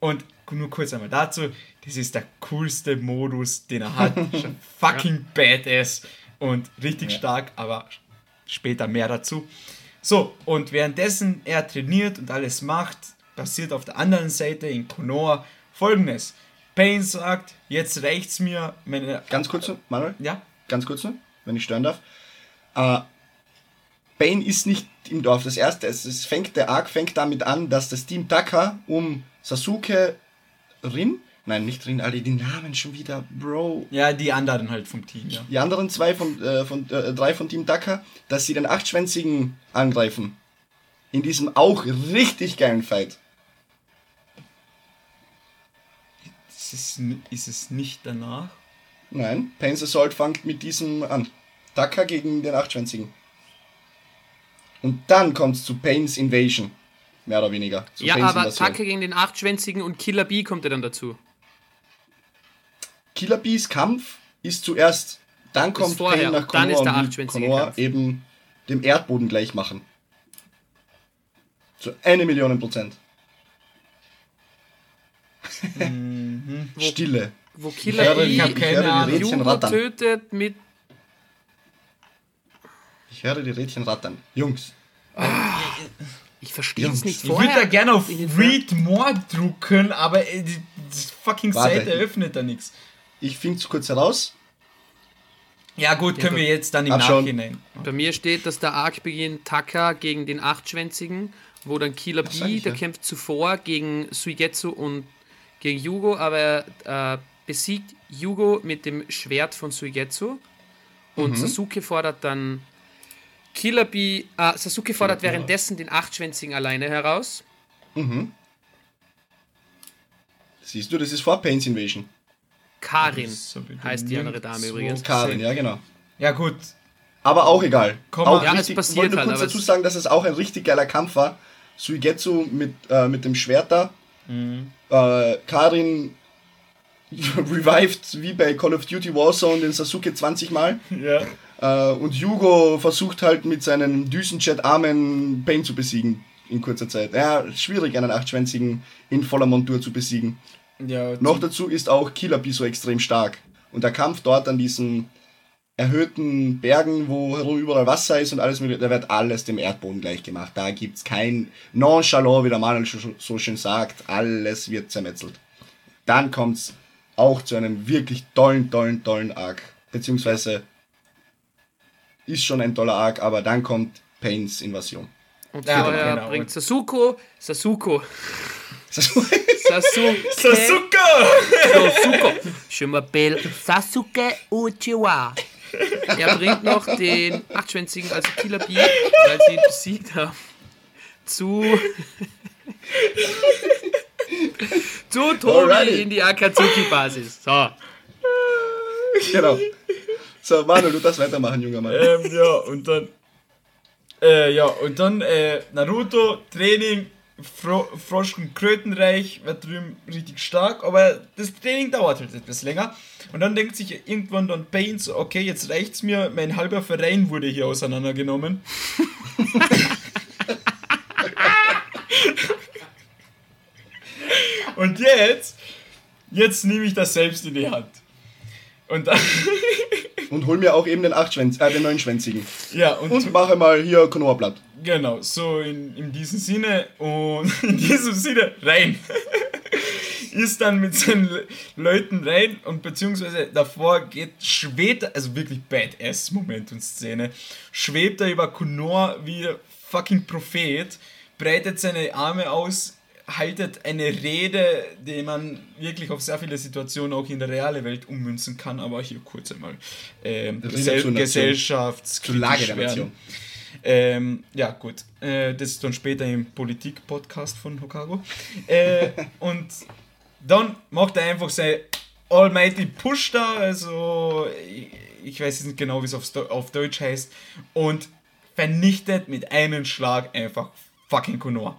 Und nur kurz einmal dazu, das ist der coolste Modus, den er hat. Schon fucking badass und richtig stark, aber später mehr dazu. So, und währenddessen er trainiert und alles macht, passiert auf der anderen Seite in Konoha folgendes. Pain sagt, jetzt reicht's mir, meine... Ganz kurz, noch, Manuel, Ja? ganz kurz, noch, wenn ich stören darf. Äh, Bane ist nicht im Dorf. Das erste, es, es fängt, der Arc fängt damit an, dass das Team Taka um Sasuke Rin, Nein, nicht Rinaldi, die Namen schon wieder, Bro. Ja, die anderen halt vom Team, ja. Die anderen zwei von, äh, von äh, drei von Team Dakar, dass sie den achtschwänzigen angreifen. In diesem auch richtig geilen Fight. Ist es, ist es nicht danach? Nein, Pain's Assault fängt mit diesem an. Dakar gegen den achtschwänzigen. Und dann kommt's zu Pain's Invasion. Mehr oder weniger. Zu Ja, Pains aber Invasion. Gegen den Achtschwänzigen und Killer B kommt ja dann dazu. Killer Bees Kampf ist zuerst. Dann kommt vorher, Pain nach dann Conor ist der und achtschwänzige Conor Kampf. eben dem Erdboden gleich machen. Zu eine Million Prozent. Stille. Wo Ich Killer höre- B ich hab keine Ahnung. Rädchen rattern. tötet mit. Ich höre die Rädchen rattern. Jungs. Ich verstehe es nicht Ich würde vorher. da gerne auf Read More drucken, aber äh, die, fucking Warte. Seite öffnet da nichts. Ich finde es kurz heraus. Ja gut, können wir jetzt dann im Abschauen. Nachhinein. Bei mir steht, dass der Arc beginnt Taka gegen den Achtschwänzigen, wo dann Killer B, ich der ja. kämpft zuvor gegen Suigetsu und gegen Yugo, aber er äh, besiegt Yugo mit dem Schwert von Suigetsu. Und Sasuke fordert dann Killer B, äh, Sasuke fordert währenddessen den Achtschwänzigen alleine heraus. Siehst du, das ist vor Pain's Invasion. Karin heißt die andere Dame übrigens. Karin, ja genau. Ja gut, Aber auch egal. Komm, auch ja, es richtig, passiert wollte nur halt, kurz dazu es- sagen, dass es auch ein richtig geiler Kampf war. Suigetsu mit, äh, mit dem Schwert da. Mhm. Äh, Karin revived wie bei Call of Duty Warzone den Sasuke 20 Mal. ja. Äh, und Yugo versucht halt mit seinen Düsenjet-Armen Pain zu besiegen in kurzer Zeit. Ja, schwierig, einen achtschwänzigen in voller Montur zu besiegen. ja Noch dazu ist auch Killer Bee so extrem stark. Und der Kampf dort an diesen erhöhten Bergen, wo herum überall Wasser ist und alles mögliche, da wird alles dem Erdboden gleich gemacht. Da gibt's kein Nonchalant, wie der Manuel schon- so schön sagt. Alles wird zermetzelt. Dann kommt's auch zu einem wirklich tollen, tollen, tollen Arc. Beziehungsweise ist schon ein toller Arc, aber dann kommt Pains Invasion. Und Ja, vorher genau. bringt Sasuko, Sasuko, Sasuke, Sasuke! Sasuko, je m'appelle Sasuke Uchiwa. Er bringt noch den Achtschwänzigen, also Killer Bee, weil sie ihn besiegt haben, zu, zu Tobi Alrighty. in die Akatsuki-Basis. So. genau. So, Manuel, du darfst weitermachen, junger Mann. ähm, ja, und dann. Äh, ja, und dann äh, Naruto, Training, Fro Frosch und Krötenreich wird drüben richtig stark, aber das Training dauert halt etwas länger. Und dann denkt sich irgendwann dann Pain so, okay, jetzt reicht's mir, mein halber Verein wurde hier auseinandergenommen. und jetzt, jetzt nehme ich das selbst in die Hand. Und dann, Und hol mir auch eben den achtschwänz äh, den neunschwänzigen. ja, und, Und mache mal hier Konoa-Blatt. Genau, so in, in diesem Sinne und in diesem Sinne rein. Ist dann mit seinen Le Leuten rein und beziehungsweise davor geht, schwebt, er- also wirklich badass Moment und Szene, schwebt er über Konoha wie der fucking Prophet, breitet seine Arme aus, haltet eine Rede, die man wirklich auf sehr viele Situationen auch in der realen Welt ummünzen kann, aber hier kurz einmal ähm, Rede Gesell zur Nation. gesellschaftskritisch Zur Lage der. Nation. Ähm, ja, gut. Äh, das ist dann später im Politik-Podcast von Hokago. Äh, und dann macht er einfach sein Almighty Push da, also ich, ich weiß jetzt nicht genau, wie es auf, auf Deutsch heißt, und vernichtet mit einem Schlag einfach fucking Konoha.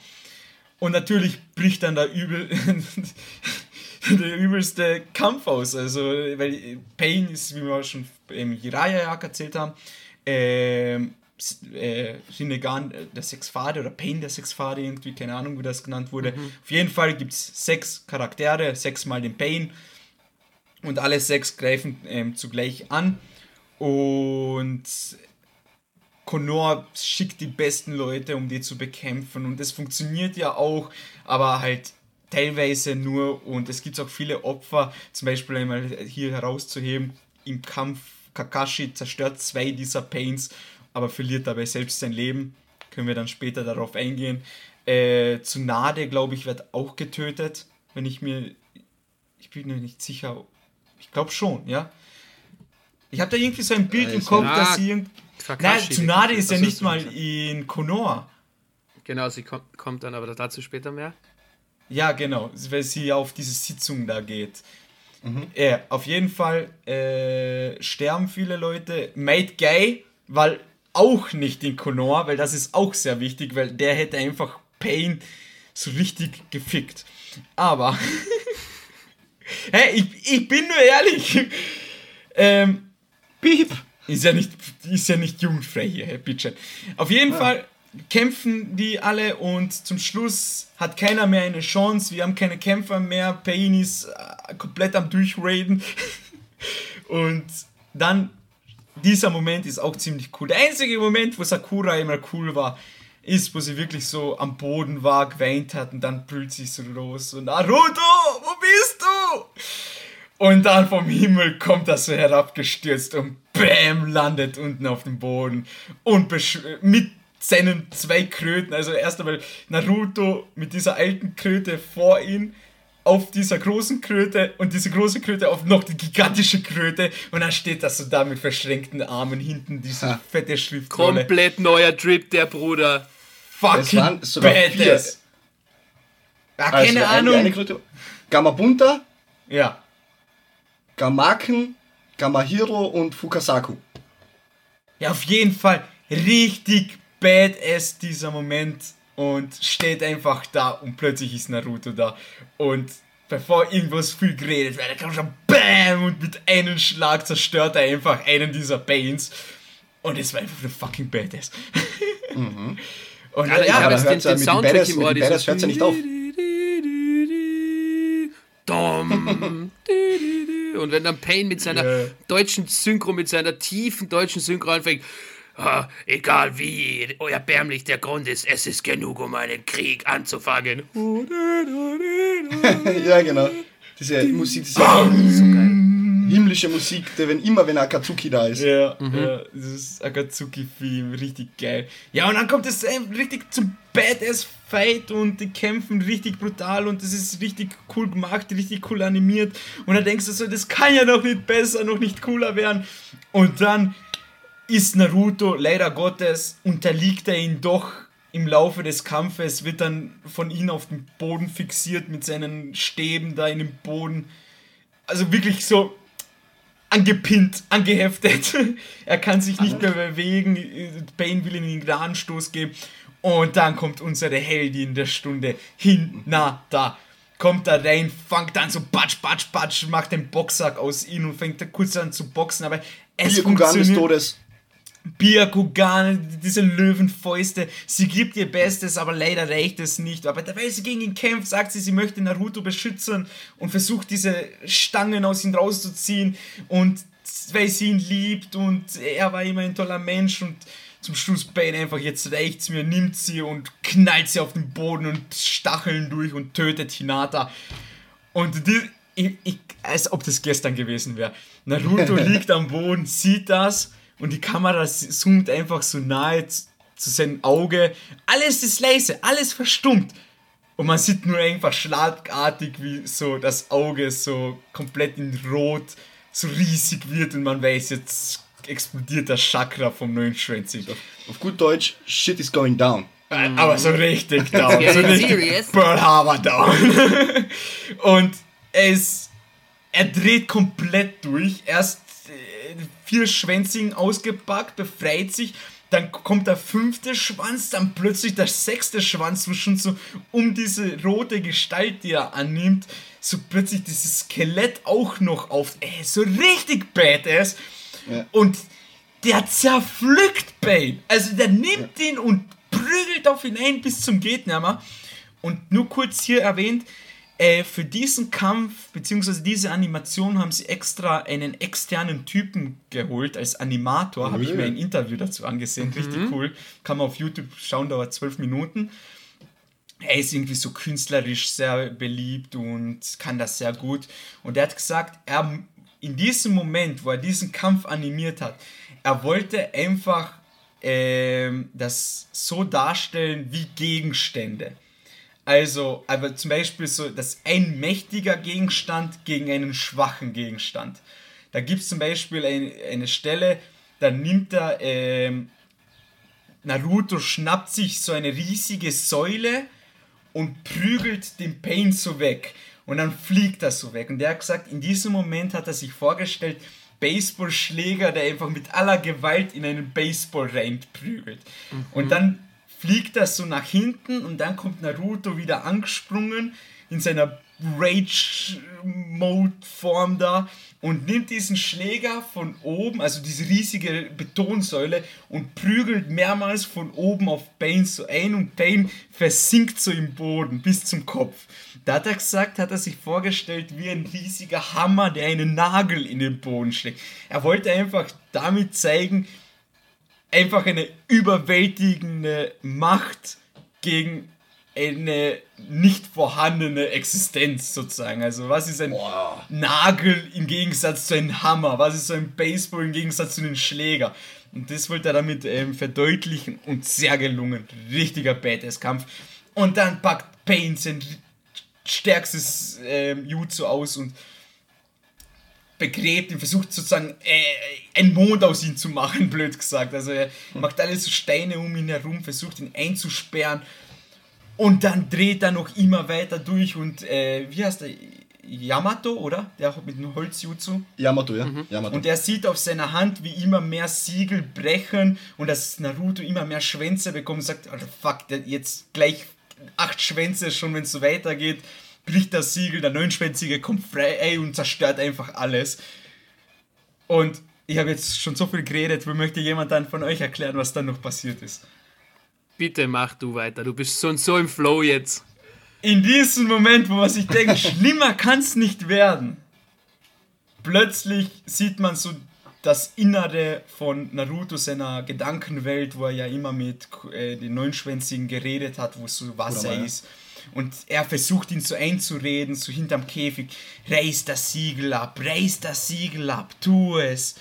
Und natürlich bricht dann der übel der übelste Kampf aus. Also, weil Pain ist, wie wir schon im Jiraiya-Jagd erzählt haben, ähm, äh, Rinnegan äh, der Sechsfade oder Pain der Sechsfade, irgendwie, keine Ahnung, wie das genannt wurde. Auf jeden Fall gibt es sechs Charaktere, sechsmal den Pain. Und alle sechs greifen ähm, zugleich an. Und Konoha schickt die besten Leute, um die zu bekämpfen. Und das funktioniert ja auch, aber halt teilweise nur. Und es gibt auch viele Opfer, zum Beispiel einmal hier herauszuheben, im Kampf Kakashi zerstört zwei dieser Pains, aber verliert dabei selbst sein Leben. Können wir dann später darauf eingehen. Äh, Tsunade, glaube ich, wird auch getötet, wenn ich mir Ich bin mir nicht sicher. Ich glaube schon, ja. Ich habe da irgendwie so ein Bild im Kopf, dass sie. Nein, Tsunade ist ja nicht mal in Konoha. Genau, sie kommt, kommt dann aber dazu später mehr. Ja, genau, weil sie auf diese Sitzung da geht. Mhm. Ja, auf jeden Fall äh, sterben viele Leute. Made Gay, weil auch nicht in Konoha, weil das ist auch sehr wichtig, weil der hätte einfach Pain so richtig gefickt. Aber, hey, ich, ich bin nur ehrlich. Ähm, Piep. Ist ja nicht, ist ja nicht jugendfrei hier, Herr Bitchet. Auf jeden ja. Fall kämpfen die alle und zum Schluss hat keiner mehr eine Chance. Wir haben keine Kämpfer mehr. Pain ist äh, komplett am Durchraiden. und dann, dieser Moment ist auch ziemlich cool. Der einzige Moment, wo Sakura immer cool war, ist, wo sie wirklich so am Boden war, geweint hat und dann brüllt sie so los und Naruto, wo bist du? Und dann vom Himmel kommt er so herabgestürzt und BÄM landet unten auf dem Boden und mit seinen zwei Kröten. Also erst einmal Naruto mit dieser alten Kröte vor ihm auf dieser großen Kröte und diese große Kröte auf noch die gigantische Kröte und dann steht das so da mit verschränkten Armen hinten diese ha. fette Schrift. Komplett neuer Drip, der Bruder. Fucking badass. Ja, also keine Ahnung. Eine Kröte. Gamabunta. Ja. Gamaken, Gamahiro und Fukasaku. Ja, auf jeden Fall richtig badass dieser Moment und steht einfach da und plötzlich ist Naruto da und bevor irgendwas viel geredet wird, kommt schon BAM und mit einem Schlag zerstört er einfach einen dieser Banes und es war einfach eine fucking Badass. Mhm. Und ja, ja, aber den, den Soundtrack im Ohr, Badass hört ja nicht auf. Und wenn dann Payne mit seiner yeah. deutschen Synchro, mit seiner tiefen deutschen Synchro anfängt, Oh, egal wie erbärmlich der Grund ist, es ist genug, um einen Krieg anzufangen. ja, genau. Diese Musik, diese so himmlische Musik, der wenn immer wenn Akatsuki da ist. Ja, mhm. ja dieses Akatsuki-Theme, richtig geil. Ja, und dann kommt es richtig zum Badass-Fight und die kämpfen richtig brutal und das ist richtig cool gemacht, richtig cool animiert. Und dann denkst du so, das kann ja noch nicht besser, noch nicht cooler werden. Und dann ist Naruto, leider Gottes, unterliegt er ihn doch im Laufe des Kampfes, wird dann von ihm auf den Boden fixiert mit seinen Stäben da in dem Boden. Also wirklich so angepinnt, angeheftet. er kann sich nicht mehr bewegen. Bane will ihm einen Gnadenstoß geben. Und dann kommt unsere Heldin der Stunde, Hinata. Kommt da rein, fängt dann so batsch, batsch, batsch, macht den Boxsack aus ihm und fängt da kurz an zu boxen, aber es Byakugan funktioniert. des Todes. Byakugan, diese Löwenfäuste, sie gibt ihr Bestes, aber leider reicht es nicht. Aber weil sie gegen ihn kämpft, sagt sie, sie möchte Naruto beschützen und versucht diese Stangen aus ihm rauszuziehen und weil sie ihn liebt und er war immer ein toller Mensch und zum Schluss Bane einfach, jetzt reicht's mir, nimmt sie und knallt sie auf den Boden und Stacheln durch und tötet Hinata. Und die, ich, ich, als ob das gestern gewesen wäre. Naruto liegt am Boden, sieht das und die Kamera zoomt einfach so nahe zu seinem Auge. Alles ist leise, alles verstummt. Und man sieht nur einfach schlagartig, wie so das Auge so komplett in Rot so riesig wird und man weiß, jetzt explodiert das Chakra vom neuen Schwänzig. Auf gut Deutsch, shit is going down. Äh, aber so richtig down. so richtig Pearl Harbor down. und es, er dreht komplett durch. Erst vier Schwänzigen ausgepackt, befreit sich, dann kommt der fünfte Schwanz, dann plötzlich der sechste Schwanz, wo schon so um diese rote Gestalt, die er annimmt, so plötzlich dieses Skelett auch noch auf. Ey, so richtig badass. Ja. Und der zerpflückt Bane. Also der nimmt ja. ihn und prügelt auf ihn ein bis zum Gehtnammer. Und nur kurz hier erwähnt, äh, für diesen Kampf bzw. diese Animation haben sie extra einen externen Typen geholt als Animator. Mhm. Habe ich mir ein Interview dazu angesehen. Mhm. Richtig cool. Kann man auf YouTube schauen, dauert zwölf Minuten. Er ist irgendwie so künstlerisch sehr beliebt und kann das sehr gut. Und er hat gesagt, er in diesem Moment, wo er diesen Kampf animiert hat, er wollte einfach äh, das so darstellen wie Gegenstände. Also, aber zum Beispiel so, dass ein mächtiger Gegenstand gegen einen schwachen Gegenstand. Da gibt es zum Beispiel ein, eine Stelle, da nimmt er, ähm, Naruto schnappt sich so eine riesige Säule und prügelt den Pain so weg. Und dann fliegt er so weg. Und der hat gesagt, in diesem Moment hat er sich vorgestellt, Baseballschläger, der einfach mit aller Gewalt in einen Baseball reinprügelt. Mhm. Und dann fliegt er so nach hinten und dann kommt Naruto wieder angesprungen in seiner Rage-Mode-Form da und nimmt diesen Schläger von oben, also diese riesige Betonsäule und prügelt mehrmals von oben auf Bane so ein und Bane versinkt so im Boden bis zum Kopf. Da hat er gesagt, hat er sich vorgestellt wie ein riesiger Hammer, der einen Nagel in den Boden schlägt. Er wollte einfach damit zeigen, einfach eine überwältigende Macht gegen eine nicht vorhandene Existenz sozusagen. Also was ist ein Boah. Nagel im Gegensatz zu einem Hammer? Was ist so ein Baseball im Gegensatz zu einem Schläger? Und das wollte er damit ähm, verdeutlichen und sehr gelungen. Richtiger Badass-Kampf. Und dann packt Pain sein stärkstes ähm, Jutsu aus und begräbt ihn, versucht sozusagen äh, einen Mond aus ihm zu machen, blöd gesagt. Also er macht alles so Steine um ihn herum, versucht ihn einzusperren und dann dreht er noch immer weiter durch und äh, wie heißt der? Yamato, oder? Der mit dem Holzjutsu. Yamato, ja. Mhm. Yamato. Und er sieht auf seiner Hand, wie immer mehr Siegel brechen und dass Naruto immer mehr Schwänze bekommt und sagt, oh, fuck, jetzt gleich acht Schwänze schon, wenn es so weitergeht bricht das Siegel, der Neunschwänzige kommt frei ey, und zerstört einfach alles. Und ich habe jetzt schon so viel geredet, wo möchte jemand dann von euch erklären, was dann noch passiert ist? Bitte mach du weiter, du bist so und so im Flow jetzt. In diesem Moment, wo man sich denkt, schlimmer kann es nicht werden, plötzlich sieht man so das Innere von Naruto, seiner Gedankenwelt, wo er ja immer mit äh, den Neunschwänzigen geredet hat, wo so Wasser ist. Und er versucht ihn so einzureden, so hinterm Käfig. Reiß das Siegel ab, reiß das Siegel ab, tu es.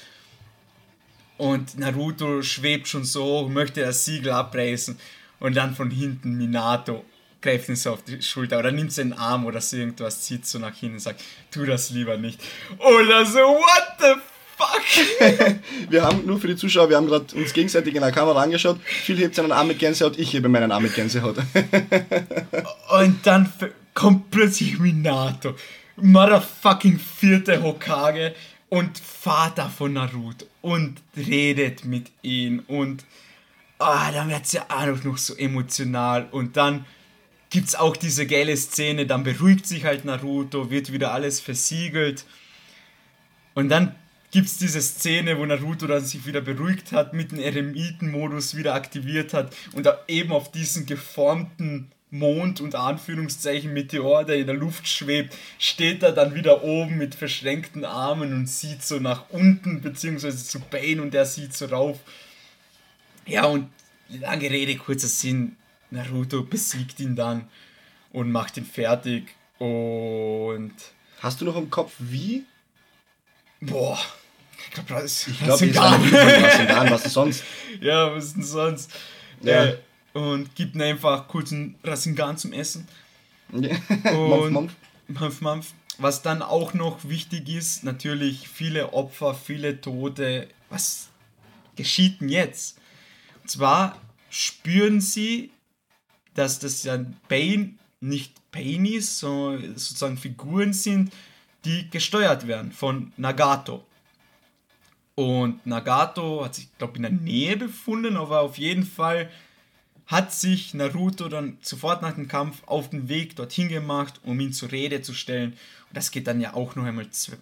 Und Naruto schwebt schon so hoch, möchte das Siegel abreißen. Und dann von hinten Minato greift ihn so auf die Schulter oder nimmt seinen Arm oder so irgendwas, zieht so nach hinten und sagt, tu das lieber nicht. Oder so, what the fuck? wir haben, nur für die Zuschauer, wir haben gerade uns gegenseitig in der Kamera angeschaut. Phil hebt seinen Arm mit Gänsehaut, ich hebe meinen Arm mit Gänsehaut. und dann kommt plötzlich Minato, motherfucking vierte Hokage und Vater von Naruto und redet mit ihm und ah, dann wird es ja auch noch so emotional und dann gibt es auch diese geile Szene, dann beruhigt sich halt Naruto, wird wieder alles versiegelt und dann gibt es diese Szene, wo Naruto dann sich wieder beruhigt hat, mit dem Eremitenmodus wieder aktiviert hat und eben auf diesen geformten Mond und Anführungszeichen Meteor, der in der Luft schwebt, steht er dann wieder oben mit verschränkten Armen und sieht so nach unten, beziehungsweise zu Bane und der sieht so rauf. Ja, und lange Rede, kurzer Sinn, Naruto besiegt ihn dann und macht ihn fertig und... Hast du noch im Kopf, wie Boah. Ich glaube, das ist. Ich glaube, gar nicht. Was denn sonst? Ja, was denn sonst? Ja. Äh, und gibt mir einfach kurz einen Rasengan zum Essen. Ja. Und Mampf, Mampf. Mampf, Was dann auch noch wichtig ist, natürlich viele Opfer, viele Tote. Was geschieht denn jetzt? Und zwar spüren sie, dass das ja Bane nicht Painies, sondern sozusagen Figuren sind, die gesteuert werden von Nagato. Und Nagato hat sich, glaube ich, in der Nähe befunden, aber auf jeden Fall hat sich Naruto dann sofort nach dem Kampf auf den Weg dorthin gemacht, um ihn zur Rede zu stellen. Und das geht dann ja auch noch einmal zwei,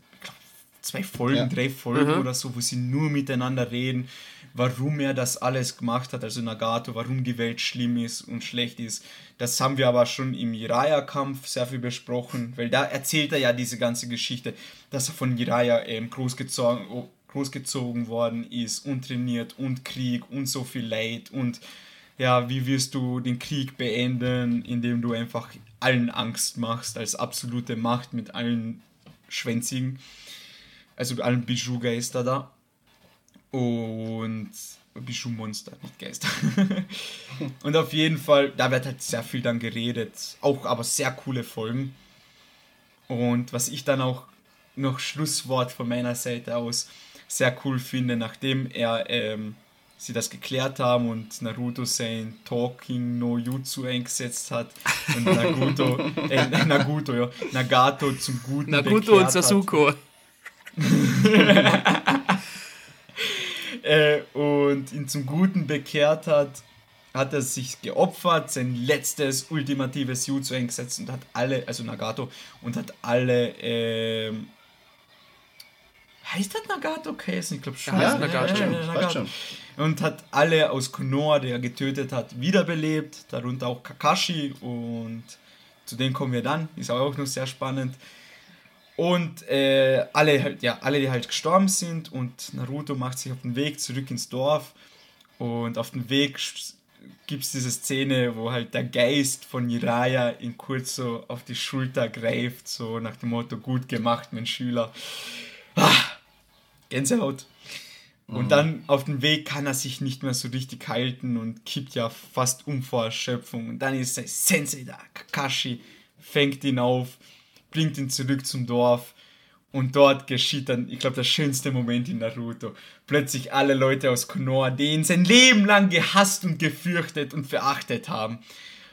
zwei Folgen, ja. drei Folgen mhm. oder so, wo sie nur miteinander reden, warum er das alles gemacht hat, also Nagato, warum die Welt schlimm ist und schlecht ist. Das haben wir aber schon im Jiraiya-Kampf sehr viel besprochen, weil da erzählt er ja diese ganze Geschichte, dass er von Jiraiya ähm, großgezogen, großgezogen worden ist und trainiert und Krieg und so viel Leid und ja, wie wirst du den Krieg beenden, indem du einfach allen Angst machst, als absolute Macht mit allen Schwänzigen, also allen Bijou-Geister da. Und bist du Monster, nicht Geister. und auf jeden Fall, da wird halt sehr viel dann geredet. Auch aber sehr coole Folgen. Und was ich dann auch noch Schlusswort von meiner Seite aus sehr cool finde, nachdem er ähm, sie das geklärt haben und Naruto sein Talking no Jutsu eingesetzt hat und Naruto, äh, Naruto, ja, Nagato zum Guten Naruto und Sasuko. äh, und ihn zum Guten bekehrt hat, hat er sich geopfert, sein letztes ultimatives Jutsu eingesetzt und hat alle, also Nagato, und hat alle, ähm, heißt das Nagato Käse? Ich glaube schon. Ja, Nagato. Ja, ja, Nagato. Und hat alle aus Konoha, der er getötet hat, wiederbelebt, darunter auch Kakashi und zu denen kommen wir dann, ist auch noch sehr spannend. Und äh, alle, halt, ja, alle, die halt gestorben sind und Naruto macht sich auf den Weg zurück ins Dorf und auf dem Weg gibt es diese Szene, wo halt der Geist von Jiraiya ihn kurz so auf die Schulter greift, so nach dem Motto, gut gemacht, mein Schüler. Ah, Gänsehaut. Und mhm. dann auf dem Weg kann er sich nicht mehr so richtig halten und kippt ja fast um vor Erschöpfung. Und dann ist sein Sensei da, Kakashi, fängt ihn auf bringt ihn zurück zum Dorf. Und dort geschieht dann, ich glaube, der schönste Moment in Naruto. Plötzlich alle Leute aus Konoha, die ihn sein Leben lang gehasst und gefürchtet und verachtet haben,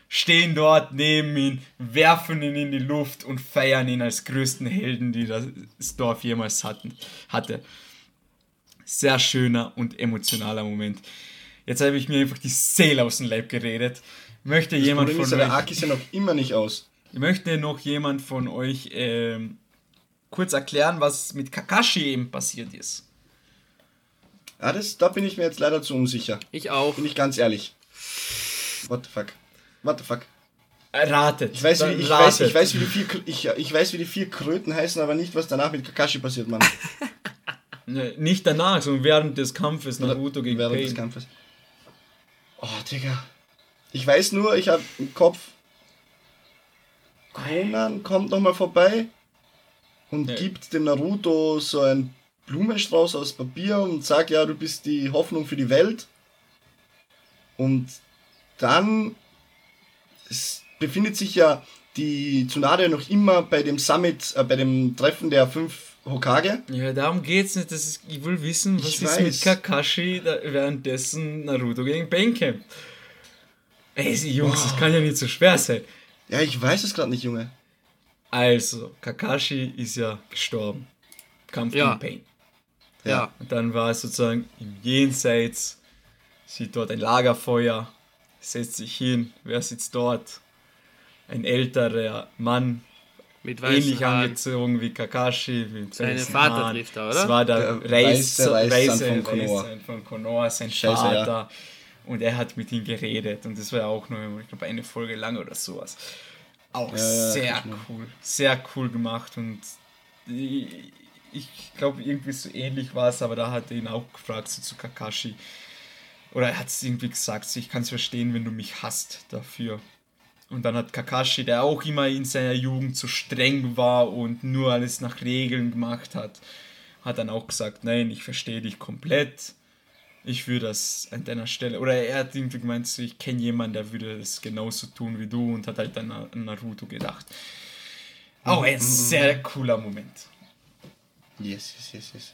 stehen dort neben ihm, werfen ihn in die Luft und feiern ihn als größten Helden, die das Dorf jemals hatten, hatte. Sehr schöner und emotionaler Moment. Jetzt habe ich mir einfach die Seele aus dem Leib geredet. Möchte das jemand Problem von ist, euch... Der Arc ist ja noch immer nicht aus. Ich möchte noch jemand von euch ähm, kurz erklären, was mit Kakashi eben passiert ist. Ja, das, da bin ich mir jetzt leider zu unsicher. Ich auch. Bin ich ganz ehrlich. What the fuck? What the fuck? Ratet. Ich weiß, wie, ich, Weiß, ich, weiß, wie die vier, ich, ich weiß, wie die vier Kröten heißen, aber nicht, was danach mit Kakashi passiert, Mann. ne, nicht danach, sondern während des Kampfes Naruto gegen Während Pain. des Kampfes. Oh, Digga. Ich weiß nur, ich habe im Kopf, Conan kommt nochmal vorbei und ja. gibt dem Naruto so einen Blumenstrauß aus Papier und sagt, ja, du bist die Hoffnung für die Welt. Und dann befindet sich ja die Tsunade noch immer bei dem Summit, äh, bei dem Treffen der fünf Hokage. Ja, darum geht's nicht. Das ist, ich will wissen, was ich ist weiß. mit Kakashi da, währenddessen Naruto gegen kämpft. Ey, Jungs, oh. das kann ja nicht so schwer sein. Ja, ich weiß es gerade nicht, Junge. Also, Kakashi ist ja gestorben. Kampf ja. gegen Pain. Ja. ja. Und dann war es sozusagen im Jenseits, sieht dort ein Lagerfeuer, setzt sich hin. Wer sitzt dort? Ein älterer Mann, mit ähnlich Haaren. angezogen wie Kakashi. Mit Seine Vater Haaren. trifft er, oder? Das war der, der Reis, Reis, Reis, von Konoha. von Konoha, sein Scheiße, Vater. Ja. Und er hat mit ihm geredet und das war ja auch nur, ich glaube, eine Folge lang oder sowas. Auch ja, sehr cool, sehr cool gemacht und ich, ich glaube, irgendwie so ähnlich war es, aber da hat er ihn auch gefragt, so zu Kakashi. Oder er hat es irgendwie gesagt, so, ich kann es verstehen, wenn du mich hasst dafür. Und dann hat Kakashi, der auch immer in seiner Jugend so streng war und nur alles nach Regeln gemacht hat, hat dann auch gesagt, nein, ich verstehe dich komplett ich würde das an deiner Stelle, oder er hat irgendwie gemeint, ich kenne jemanden, der würde das genauso tun wie du und hat halt an Naruto gedacht. Auch oh, ein sehr cooler Moment. Yes, yes, yes, yes.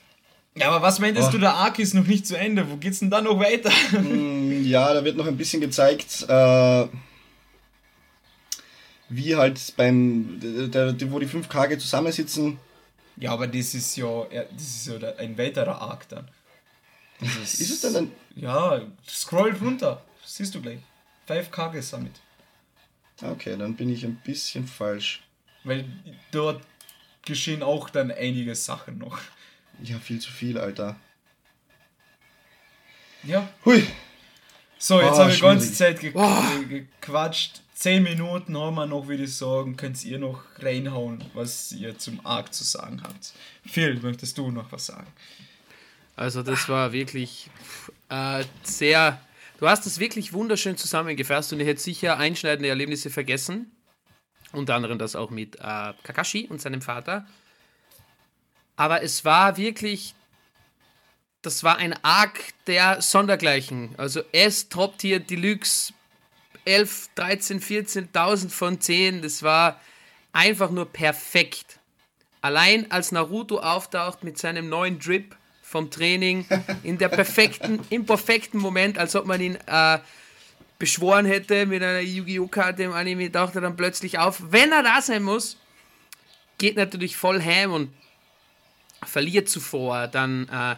Ja, aber was meintest oh. du, der Arc ist noch nicht zu Ende, wo geht's denn da noch weiter? Mm, ja, da wird noch ein bisschen gezeigt, äh, wie halt beim, der, der, wo die fünf Kage zusammensitzen. Ja, aber das ist ja, das ist ja ein weiterer Arc dann. Ist, ist es denn dann? Ja, scroll runter. Siehst du gleich. 5K Summit. Okay, dann bin ich ein bisschen falsch. Weil dort geschehen auch dann einige Sachen noch. Ja, viel zu viel, Alter. Ja. Hui. So, jetzt oh, haben wir die ganze Zeit ge oh. gequatscht. Zehn Minuten haben wir noch, würde ich sagen. Könnt ihr noch reinhauen, was ihr zum Arc zu sagen habt. Phil, möchtest du noch was sagen? Also das war wirklich äh, sehr... Du hast das wirklich wunderschön zusammengefasst und ich hätte sicher einschneidende Erlebnisse vergessen. Unter anderem das auch mit äh, Kakashi und seinem Vater. Aber es war wirklich das war ein Arc der Sondergleichen. Also S Top-Tier Deluxe 11, 13, 14.000 von 10. Das war einfach nur perfekt. Allein als Naruto auftaucht mit seinem neuen Drip vom Training in der perfekten, im perfekten Moment, als ob man ihn äh, beschworen hätte mit einer Yu-Gi-Oh! Karte im Anime, taucht er dann plötzlich auf. Wenn er da sein muss, geht natürlich voll ham und verliert zuvor. Dann äh,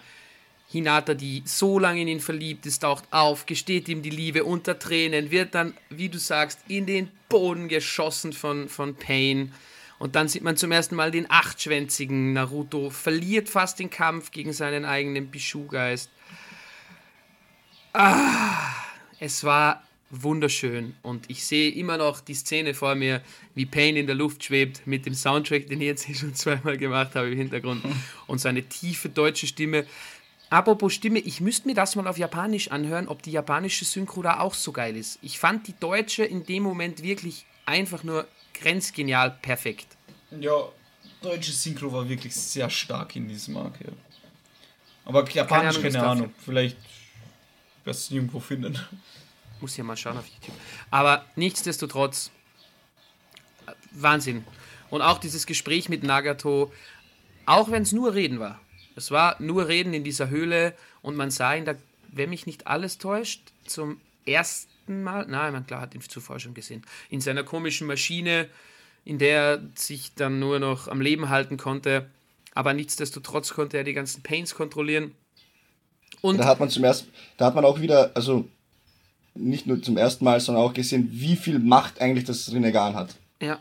Hinata, die so lange in ihn verliebt ist, taucht auf, gesteht ihm die Liebe unter Tränen, wird dann, wie du sagst, in den Boden geschossen von, von Pain. Und dann sieht man zum ersten Mal den achtschwänzigen Naruto, verliert fast den Kampf gegen seinen eigenen Bishu-Geist. Ah, es war wunderschön und ich sehe immer noch die Szene vor mir, wie Pain in der Luft schwebt mit dem Soundtrack, den ich jetzt hier schon zweimal gemacht habe im Hintergrund und seine tiefe deutsche Stimme. Apropos Stimme, ich müsste mir das mal auf Japanisch anhören, ob die japanische Synchro da auch so geil ist. Ich fand die deutsche in dem Moment wirklich einfach nur grenzgenial perfekt. Ja, deutsche Synchro war wirklich sehr stark in diesem Arc, ja. Aber Japanisch, keine Ahnung, keine Ahnung. vielleicht wirst du irgendwo finden. Muss ja mal schauen auf YouTube. Aber nichtsdestotrotz, Wahnsinn. Und auch dieses Gespräch mit Nagato, auch wenn es nur Reden war. Es war nur Reden in dieser Höhle und man sah ihn da, wenn mich nicht alles täuscht, zum ersten Mal, nein, man klar hat ihn zuvor schon gesehen, in seiner komischen Maschine, in der er sich dann nur noch am Leben halten konnte. Aber nichtsdestotrotz konnte er die ganzen Pains kontrollieren. Und da hat man zum ersten, da hat man auch wieder, also nicht nur zum ersten Mal, sondern auch gesehen, wie viel Macht eigentlich das Renegan hat. Ja.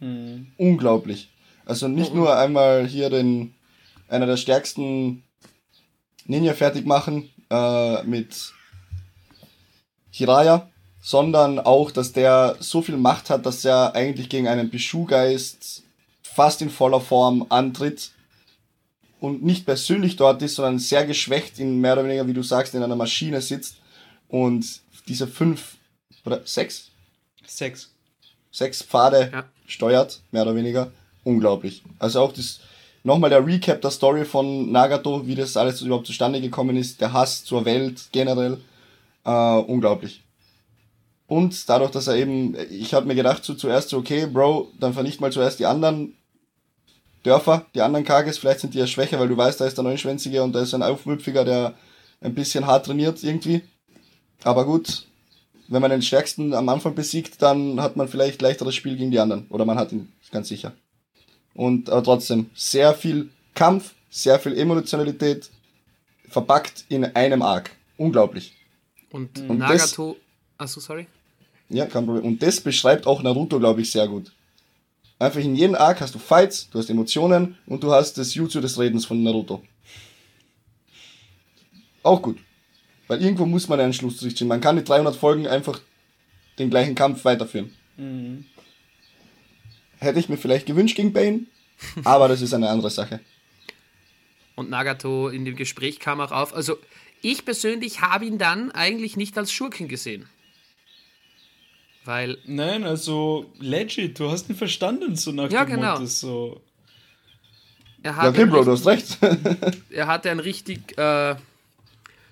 Mhm. Unglaublich. Also nicht oh, nur einmal hier den einer der stärksten Ninja fertig machen äh, mit Hiraya, sondern auch, dass der so viel Macht hat, dass er eigentlich gegen einen Bishu-Geist fast in voller Form antritt und nicht persönlich dort ist, sondern sehr geschwächt in mehr oder weniger, wie du sagst, in einer Maschine sitzt und diese fünf oder sechs? Sechs. Sechs Pfade ja. steuert, mehr oder weniger. Unglaublich. Also auch das, nochmal der Recap der Story von Nagato, wie das alles überhaupt zustande gekommen ist, der Hass zur Welt generell, äh, unglaublich. Und dadurch, dass er eben, ich habe mir gedacht so zuerst so, okay, Bro, dann vernicht mal zuerst die anderen Dörfer, die anderen Kages, vielleicht sind die ja schwächer, weil du weißt, da ist der Neunschwänzige und da ist ein Aufmüpfiger, der ein bisschen hart trainiert irgendwie. Aber gut, wenn man den Stärksten am Anfang besiegt, dann hat man vielleicht leichteres Spiel gegen die anderen. Oder man hat ihn, ganz sicher. Und aber trotzdem, sehr viel Kampf, sehr viel Emotionalität verpackt in einem Arc. Unglaublich. Und, und Nagato. Achso, sorry. Ja, kein Problem. Und das beschreibt auch Naruto, glaube ich, sehr gut. Einfach in jedem Arc hast du Fights, du hast Emotionen und du hast das Jutsu des Redens von Naruto. Auch gut. Weil irgendwo muss man einen Schlussstrich ziehen. Man kann die 300 Folgen einfach den gleichen Kampf weiterführen. Mhm. Hätte ich mir vielleicht gewünscht gegen Bane, aber das ist eine andere Sache. Und Nagato in dem Gespräch kam auch auf. Also, ich persönlich habe ihn dann eigentlich nicht als Schurken gesehen. Weil. Nein, also legit, du hast ihn verstanden, so nach ja, dem genau. Motto, so. Er ja, okay, Bro, du hast recht. er hatte ein richtig äh,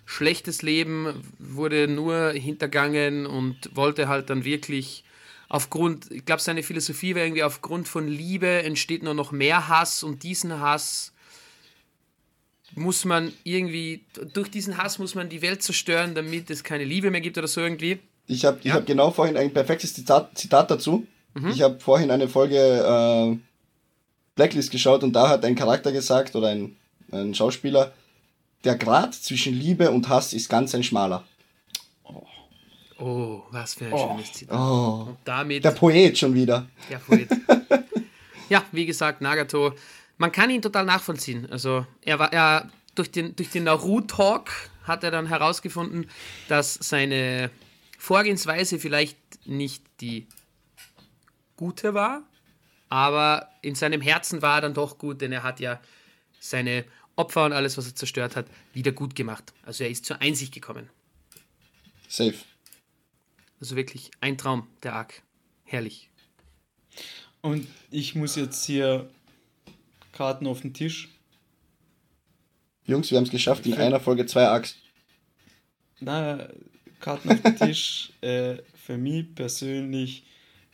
schlechtes Leben, wurde nur hintergangen und wollte halt dann wirklich aufgrund, ich glaube, seine Philosophie wäre irgendwie, aufgrund von Liebe entsteht nur noch mehr Hass und diesen Hass muss man irgendwie, durch diesen Hass muss man die Welt zerstören, damit es keine Liebe mehr gibt oder so irgendwie. Ich habe ja. hab genau vorhin ein perfektes Zitat, Zitat dazu. Mhm. Ich habe vorhin eine Folge äh, Blacklist geschaut und da hat ein Charakter gesagt oder ein, ein Schauspieler, der Grad zwischen Liebe und Hass ist ganz ein schmaler. Oh, was für ein oh. schönes Zitat. Oh. Und damit, der Poet schon wieder. Der Poet. ja, wie gesagt, Nagato, man kann ihn total nachvollziehen. Also er war er durch den, durch den Naruto-Talk hat er dann herausgefunden, dass seine Vorgehensweise vielleicht nicht die gute war, aber in seinem Herzen war er dann doch gut, denn er hat ja seine Opfer und alles, was er zerstört hat, wieder gut gemacht. Also er ist zur Einsicht gekommen. Safe. Also wirklich ein Traum, der Arc. Herrlich. Und ich muss jetzt hier Karten auf den Tisch. Jungs, wir haben es geschafft, in einer Folge zwei Arcs. Na, Karten auf den Tisch. äh, für mich persönlich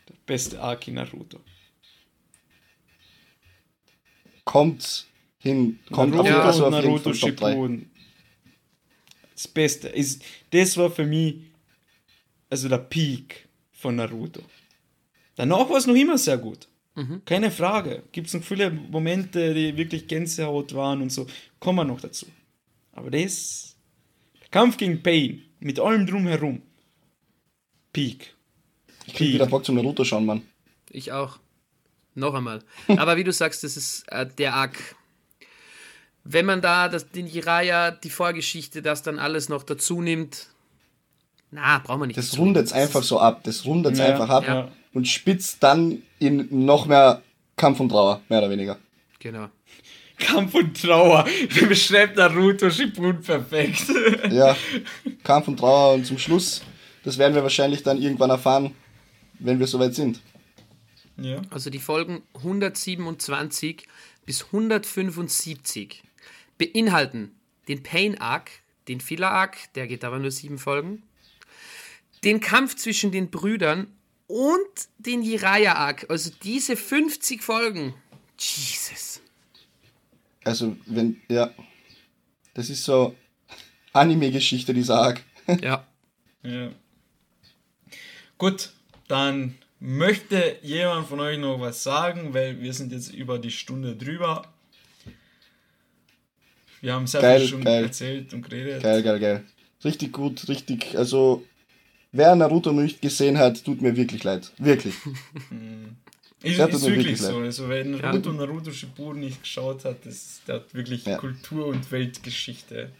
der beste Arc in Naruto. Kommt hin, kommt Naruto auf jeden Fall so und auf jeden Naruto Fall Top 3. Shippuden. Das Beste ist, das war für mich also der Peak von Naruto. Danach war es noch immer sehr gut. Keine Frage. Gibt es noch viele Momente, die wirklich Gänsehaut waren und so. Kommen wir noch dazu. Aber das, der Kampf gegen Pain, mit allem drumherum. Peak. Ich krieg wieder Bock zum Naruto schauen, Mann. Ich auch. Noch einmal. Aber wie du sagst, das ist äh, der Arc. Wenn man da das, den Jiraya, die Vorgeschichte, das dann alles noch dazu nimmt, na, brauchen wir nicht. Das dazu. rundet's einfach so ab. Das rundet's Ja, einfach ab ja. Und spitzt dann in noch mehr Kampf und Trauer, mehr oder weniger. Genau. Kampf und Trauer. Der beschreibt Naruto Shippuden perfekt. Ja, Kampf und Trauer und zum Schluss, das werden wir wahrscheinlich dann irgendwann erfahren, wenn wir soweit sind. ja. Also die Folgen 127 bis 175 beinhalten den Pain Arc, den Filler Arc, der geht aber nur sieben Folgen, den Kampf zwischen den Brüdern und den Jiraya Arc. Also diese 50 Folgen. Jesus. Also, wenn, ja, das ist so Anime-Geschichte, dieser Arc. Ja. Ja. Gut, dann möchte jemand von euch noch was sagen, weil wir sind jetzt über die Stunde drüber. Wir haben sehr Geil, viel schon geil. erzählt und geredet. Geil, geil, geil. Richtig gut, richtig, also, wer Naruto noch nicht gesehen hat, tut mir wirklich leid. Wirklich. Ist, Ja, tut ist mir wirklich wirklich so. leid. Also, wer Naruto Naruto Shippuden nicht geschaut hat, das, der hat wirklich Ja. Kultur- und Weltgeschichte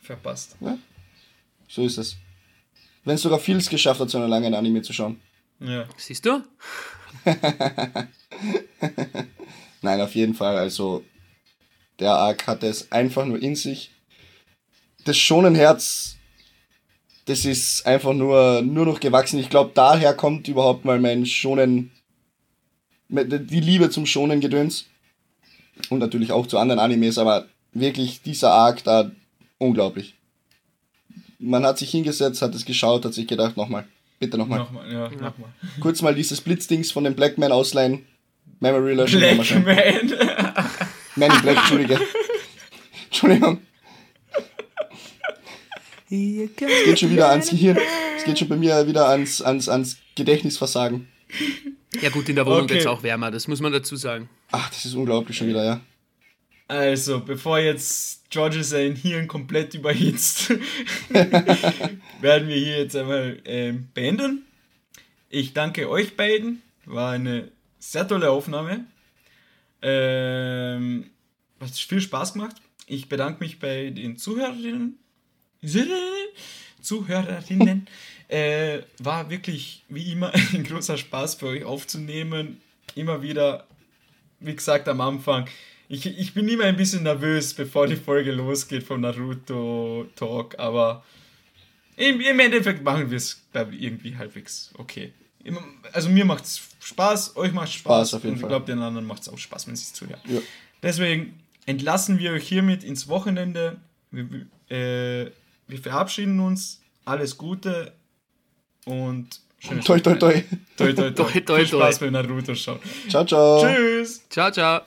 verpasst. So ist es. Wenn es sogar vieles geschafft hat, so einen langen Anime zu schauen. Ja. Siehst du? Nein, auf jeden Fall. Also, der Arc hatte es einfach nur in sich. Das Schonenherz, das ist einfach nur, nur noch gewachsen. Ich glaube, daher kommt überhaupt mal mein Schonen, die Liebe zum Schonen-Gedöns. Und natürlich auch zu anderen Animes, aber wirklich dieser Arc da, unglaublich. Man hat sich hingesetzt, hat es geschaut, hat sich gedacht, nochmal, bitte nochmal. Nochmal, ja, nochmal. Kurz mal dieses Blitzdings von dem Blackman ausleihen. Memory löschen. nochmal Black. Man. Man in Black, Entschuldige. Entschuldigung. Es geht schon wieder ans Gehirn. Es geht schon bei mir wieder ans, ans, ans Gedächtnisversagen. Ja gut, in der Wohnung Okay. wird es auch wärmer, das muss man dazu sagen. Ach, das ist unglaublich schon wieder, ja. Also, bevor jetzt George sein Hirn komplett überhitzt, werden wir hier jetzt einmal ähm, beenden. Ich danke euch beiden. War eine sehr tolle Aufnahme. Ähm, hat viel Spaß gemacht. Ich bedanke mich bei den Zuhörerinnen. Zuhörerinnen. Äh, war wirklich wie immer ein großer Spaß für euch aufzunehmen. Immer wieder, wie gesagt am Anfang, ich, ich bin immer ein bisschen nervös, bevor die Folge losgeht vom Naruto Talk, aber im, im Endeffekt machen wir es, irgendwie halbwegs okay. Also mir macht es Spaß, euch macht Spaß, Spaß auf jeden und ich glaube, den anderen macht es auch Spaß, wenn sie es zuhören. Ja. Deswegen entlassen wir euch hiermit ins Wochenende. Wir, äh, wir verabschieden uns. Alles Gute und schönes Toi, toi, toi. Toi, toi, toi. Toi, toi, Viel Spaß toi. beim Naruto schauen. Ciao, ciao. Tschüss. Ciao, ciao.